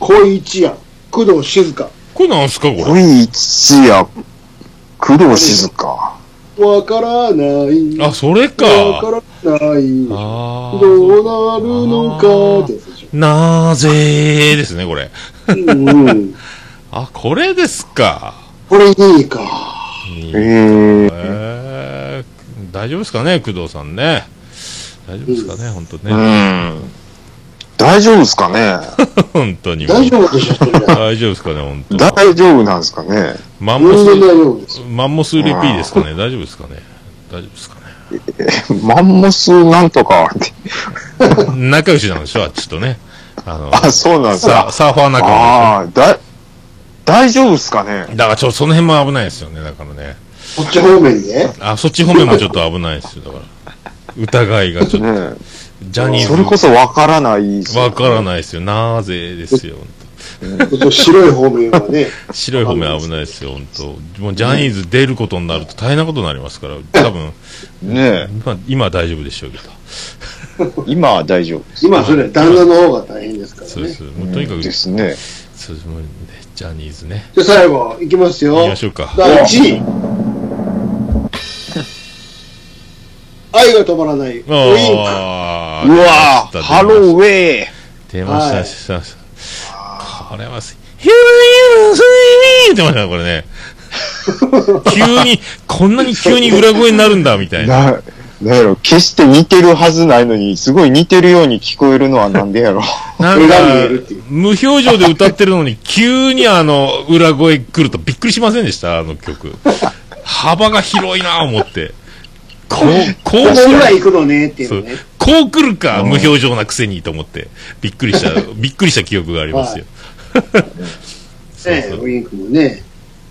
恋一夜、工藤静香。これなんすか、これ？恋一夜、工藤静香。わからない。あ、それか。わからない。どうなるのかってやつでしょ。なぜですね、これ。うんうん。あ、これですか。これ2位か。いいえー、えー大丈夫ですかね、工藤さんね。大丈夫ですかね、本当うね。ん。大丈夫ですかね？本当に。大丈夫でしょ。大丈夫ですかね、本当。大丈夫なんですかね？マンモス、全然大丈夫です。マンモスレピーですかね、大丈夫ですかね？大丈夫ですかね？マンモスなんとか。仲良しなんでしょ、あっちとね。あの、あ、そうなんですか。さサーファー仲間ああ、だ、大丈夫ですかね？だからちょっとその辺も危ないですよね、だからね。こっち方面であ、そっち方面もちょっと危ないですよ、だから。疑いがちょっと、ねジャニーズ。それこそわからないですよねわからないですよ。なぜですよ。白い方面はね。白い方面危ないですよ、本当。もうジャニーズ出ることになると大変なことになりますから、多分、ね今今は大丈夫でしょうけど。今は大丈夫です。今それ旦那の方が大変ですからねそうです。。もうとにかく、ですね。そうですねジャニーズね。じゃあ最後、いきますよ。行きましょうか。第1位。愛が止まらない。ウィンク。うわハローウェイ出ました、はました。これはす、ヒュースイー出ましたね、これね。急に、こんなに急に裏声になるんだ、みたいな。な、なんやろ、決して似てるはずないのに、すごい似てるように聞こえるのはなんでやろ。なんか無表情で歌ってるのに、急にあの、裏声来るとびっくりしませんでした？あの曲。幅が広いなぁ思って。こう、こうぐらい来行くのねっていそうね。こう来るか、無表情なくせにと思って、びっくりした、びっくりした記憶がありますよ。そうねそうウィンクもね。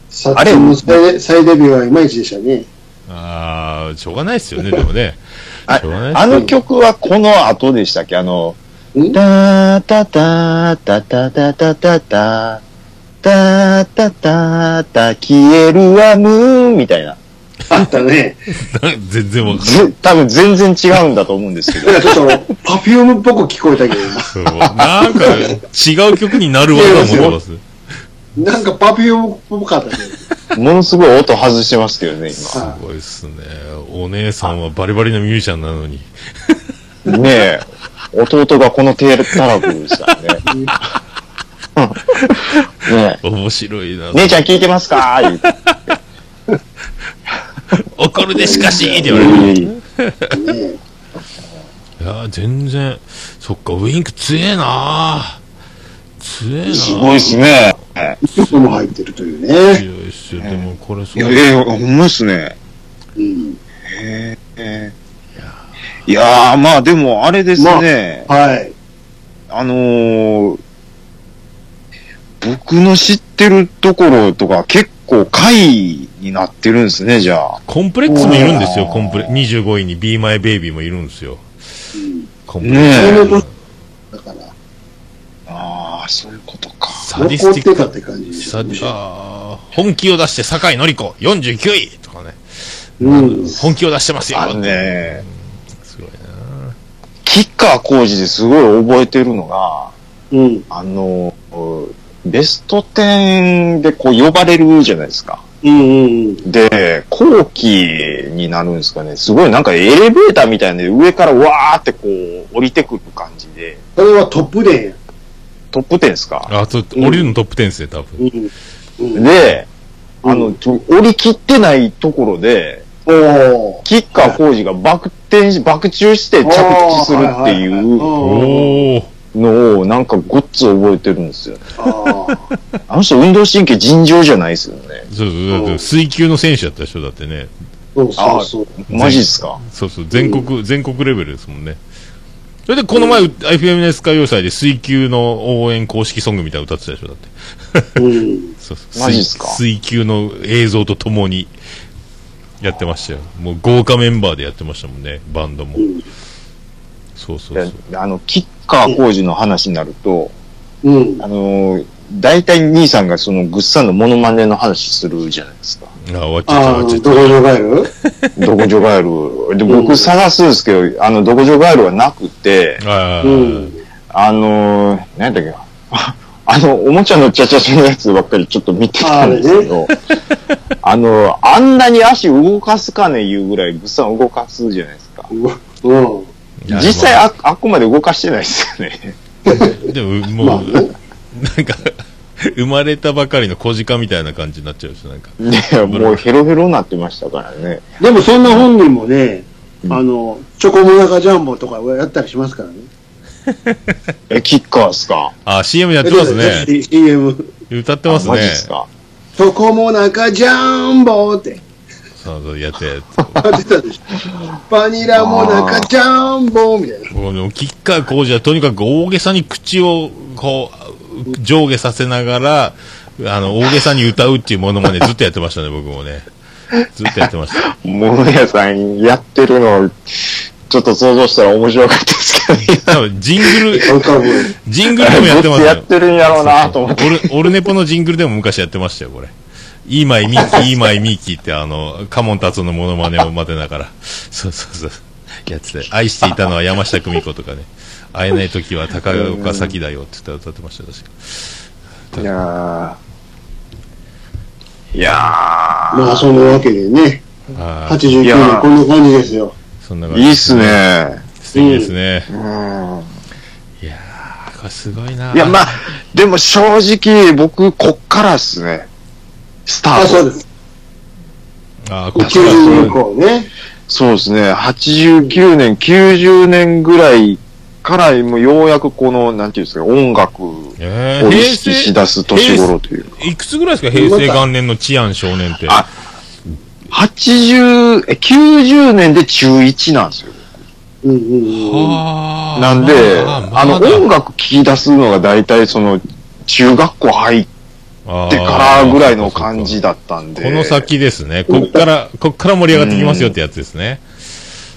さあれ？っきの再再デビューはいまいちでしたね。あ あ、しょうがないですよね、でもね。あしょうがないですあの曲はこの後でしたっけ？あの、ん？タタタタタタタタタタタタタ消えるわムーンみたいな。あったね。全然わかんない。ぜ多分全然違うんだと思うんですけど。なんかちょっと、パフュームっぽく聞こえたけど、そうなんか、違う曲になるわと思ってます。なんかパフュームっぽかったけど。ものすごい音外してますけどね、すごいっすね。お姉さんはバリバリのミュージシャンなのに。今。ねえ。弟がこのテータラブですからね。ね面白いな。え。姉ちゃん聞いてますか怒るでしかしって言われる。いや、全然、そっか、ウインク強えな強えなすごいっすね。曲も入ってるというね。強いっすよ。でも、これ、そいや、う。えー、ほんまっすね。うん。えー、いやー、まあでも、あれですね。はい。あのー、僕の知ってるところとか結構回になってるんですね、じゃあ。コンプレックスもいるんですよ、コンプレ。25位に Be My Baby もいるんですよ。コンプレッねそのえ。年だから、ああ、そういうことか。クス。サディスティック。たって感じでしょサディあー本気を出して酒井紀子49位とかね。うん。本気を出してますよ。あのね、すごいな吉川浩司ですごい覚えてるのが、うん。あのー、ベスト10でこう呼ばれるじゃないですか。うんうんうん。で、後期になるんですかね。すごいなんかエレベーターみたいなで上からわーってこう降りてくる感じで、それはトップデンや。トップ10ですか？あ、そう、降りるのトップ10ですね、多分。うん。うん。で、うんあの、ちょ降り切ってないところで、おー。吉川浩司がバク転し、爆中して着地するっていうおー。のをなんかごっつ覚えてるんですよ。ああ。あの人運動神経尋常じゃないですよね。そうそうだって水球の選手だったでしょ、だってね。そうそうそう。マジっすか？そうそう、全国、全国レベルですもんね。それで、この前、FMS 歌謡祭で水球の応援公式ソングみたいなの歌ってたでしょ、だって。うん。そうそうマジっすか？水水球の映像とともにやってましたよ。もう豪華メンバーでやってましたもんね、バンドも。うんそうそうそう。であの、吉川浩司の話になると、うん。あのー、大体兄さんがそのグッサンのモノマネの話するじゃないですか。あ、終わっちゃった、ああ、終わっちゃっどこに帰るドコジョガエル。で、僕探すんですけど、あの、ドコジョガエルはなくて、た。ああ、うん。あのー、何だっけ？な。あの、おもちゃのチャチャチャのやつばっかりちょっと見てたんですけど、あの、あんなに足動かすかね？いうぐらいグッサン動かすじゃないですか。うん。いや実際あ、あっこまで動かしてないですよね。でも、もう、まあねなんか、生まれたばかりの小鹿みたいな感じになっちゃうし、なんか。ねもうヘロヘロになってましたからね。でもそんな本人もね、あの、チョコモナカジャンボとかやったりしますからね。え、キッカーっすか？あ、CM やってますね。CM。歌ってますねあマジっ。すか？チョコモナカジャンボってそうそう、やって。やってたでしょ。バニラモナカジャンボみたいな。もうでも吉川浩司はとにかく大げさに口をこう上下させながらあの大げさに歌うっていうものまねずっとやってましたね僕もねずっとやってました物屋さんやってるの、ちょっと想像したら面白かったですけどね。多分ジングル。ジングルでもやってますよやってるんやろうなと思って。オルネポのジングルでも昔やってましたよこれ「いいまいミーキいいまいミーキ」ってあのカモン達夫のモノマネを待てながらそうそうそうやってて愛していたのは山下久美子とかね会えない時は高岡早紀だよって言って歌ってましたよ確かいやーいやまあそんなわけでね、ああ89いや年こんな感じですよ。ー、そんな感じいいっすね。素敵ですね。うん。いやー、これすごいな。いや、まあ、でも正直、僕、こっからっすね。スタート。あ、そうです。あー、こっち90年以は降ね。そうですね。89年、90年ぐらいから、もうようやくこの、なんていうんですか、音楽をえー、意平識し成、出す年頃という。いくつぐらいですか？平成元年の治安少年って。あ80、え、90年で中1なんですよ。うんうんうん。はあ。なんで、まあの、まだ音楽聴き出すのが大体その、中学校入っあーてからぐらいの感じだったんで。この先ですね。こっから、こっから盛り上がってきますよってやつですね。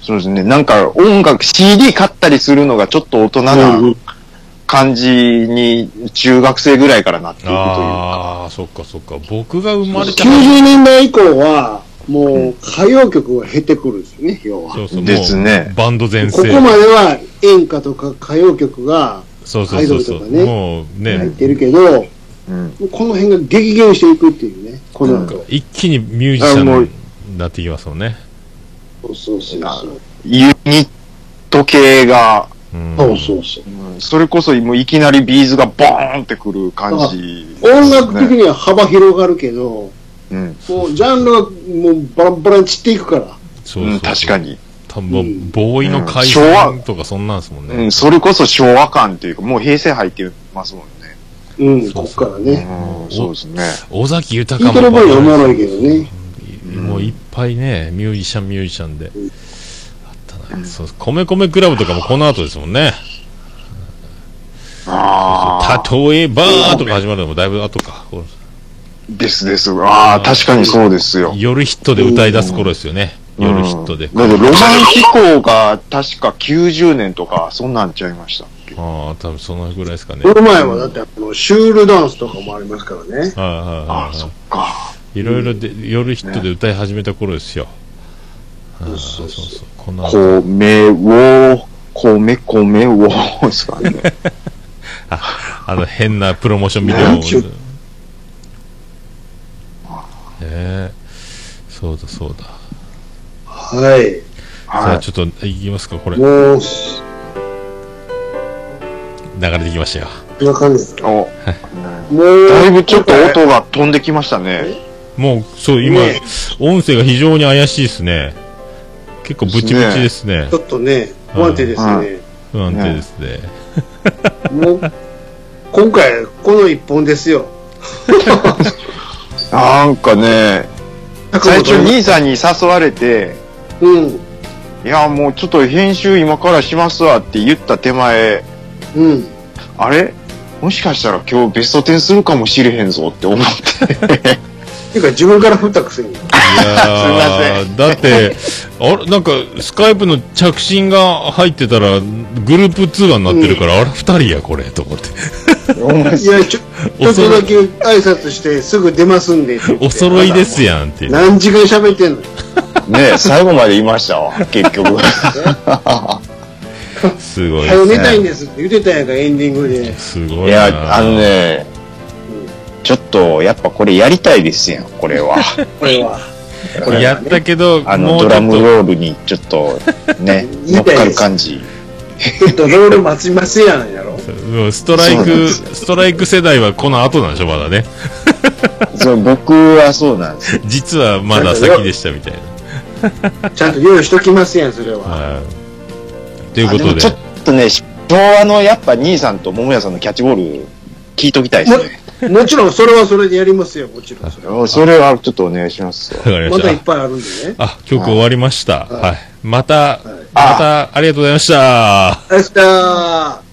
そうですね。なんか音楽、CD 買ったりするのがちょっと大人うんなうん感じに中学生ぐらいからなっていくというか。ああ、そっかそっか。僕が生まれた。90年代以降は、もう歌謡曲が減ってくるんですよね、要は。そうそう。ですねバンド全ここ盛。までは演歌とか歌謡曲がそうそアイドうそうそう。ルとかねもう入っね、てるけど、うん。この辺が激減していくっていうね、この後。一気にミュージシャンになってきますもんね。そうそうそうそう。ユニット系が、うん。そうそうそう。うんそれこそもういきなりビーズがボーンってくる感じ、音楽的には幅広がるけど、うん。もうジャンルはもうバラバラに散っていくから。そうそううん、確か。に。多分、ボーイの解散とかそんなんですもんね。うん、それこそ昭和感っていうか、もう平成入ってますもんね。うん、こっからね。うん、そうですね。尾崎豊聞いてる分にはおもろいけどね。もういっぱいね、ミュージシャンミュージシャンで。あったな。そう、米米クラブとかもこの後ですもんね。ああ、例えばとか始まるのもだいぶ後か。ですです。ああ、確かにそうですよ。夜ヒットで歌い出す頃ですよね。夜ヒットで。だってロマン飛行が確か90年とか、そんなんちゃいましたっけああ、多分そのぐらいですかね。この前はだってあの、シュールダンスとかもありますからね。はいはいああ、はいはそっか。い。いろいろで、夜ヒットで歌い始めた頃ですよ。ああそうそう。この後米を、米米を、ですかね。あの変なプロモーションビデオええそうだそうだ。はい。さあ、はい。ちょっと、いきますか、これ。流もう、れてきましたよ。こんな感じですか？おもう、だいぶちょっと音が飛んできましたね。もう、そう、今、ね音声が非常に怪しいですね。結構ブチブチですねち。ょっとね、不安定ですね。不安定ですね。もう、今回、この一本ですよ。なんかね、最初兄さんに誘われて、うん、いや、もうちょっと編集今からしますわって言った手前、うん。あれ？もしかしたら今日ベスト10するかもしれへんぞって思って。っていうか自分から振ったくせに。いや すいませーだって、あれ、なんか、スカイプの着信が入ってたら、グループ通話になってるから、あれ、二人や、これ、と思って。いや、ちょ、ちょっとだけ挨拶してすぐ出ますんで。お揃いですやんっていう。何時間喋ってんの？ね最後まで言いましたわ、結局。すごい早です寝たいんですって言ってたやんか、エンディングで。すごいな。いや、あのね、ちょっと、やっぱこれやりたいですやん、これは。これは。これやったけど、あの、ドラムロールにちょっと、ね、乗っかる感じ。ちょっとロール待ちますやんやろ。ストライク、ストライク世代はこの後なんでしょ、まだね。そう、僕はそうなんですよ。実はまだ先でしたみたいな。ちゃんと用意しときますやん、それは。はい。ということでちょっ、とね、昭和のやっぱ兄さんと桃屋さんのキャッチボール、聞いときたいですね。もちろん、それはそれでやりますよ、もちろん。それはそれはちょっとお願いしますましたまたいっ。ぱいあるんでね。あ、曲終わりました。はいはい。また、いまた、ありがとうございました。ありがとうございました。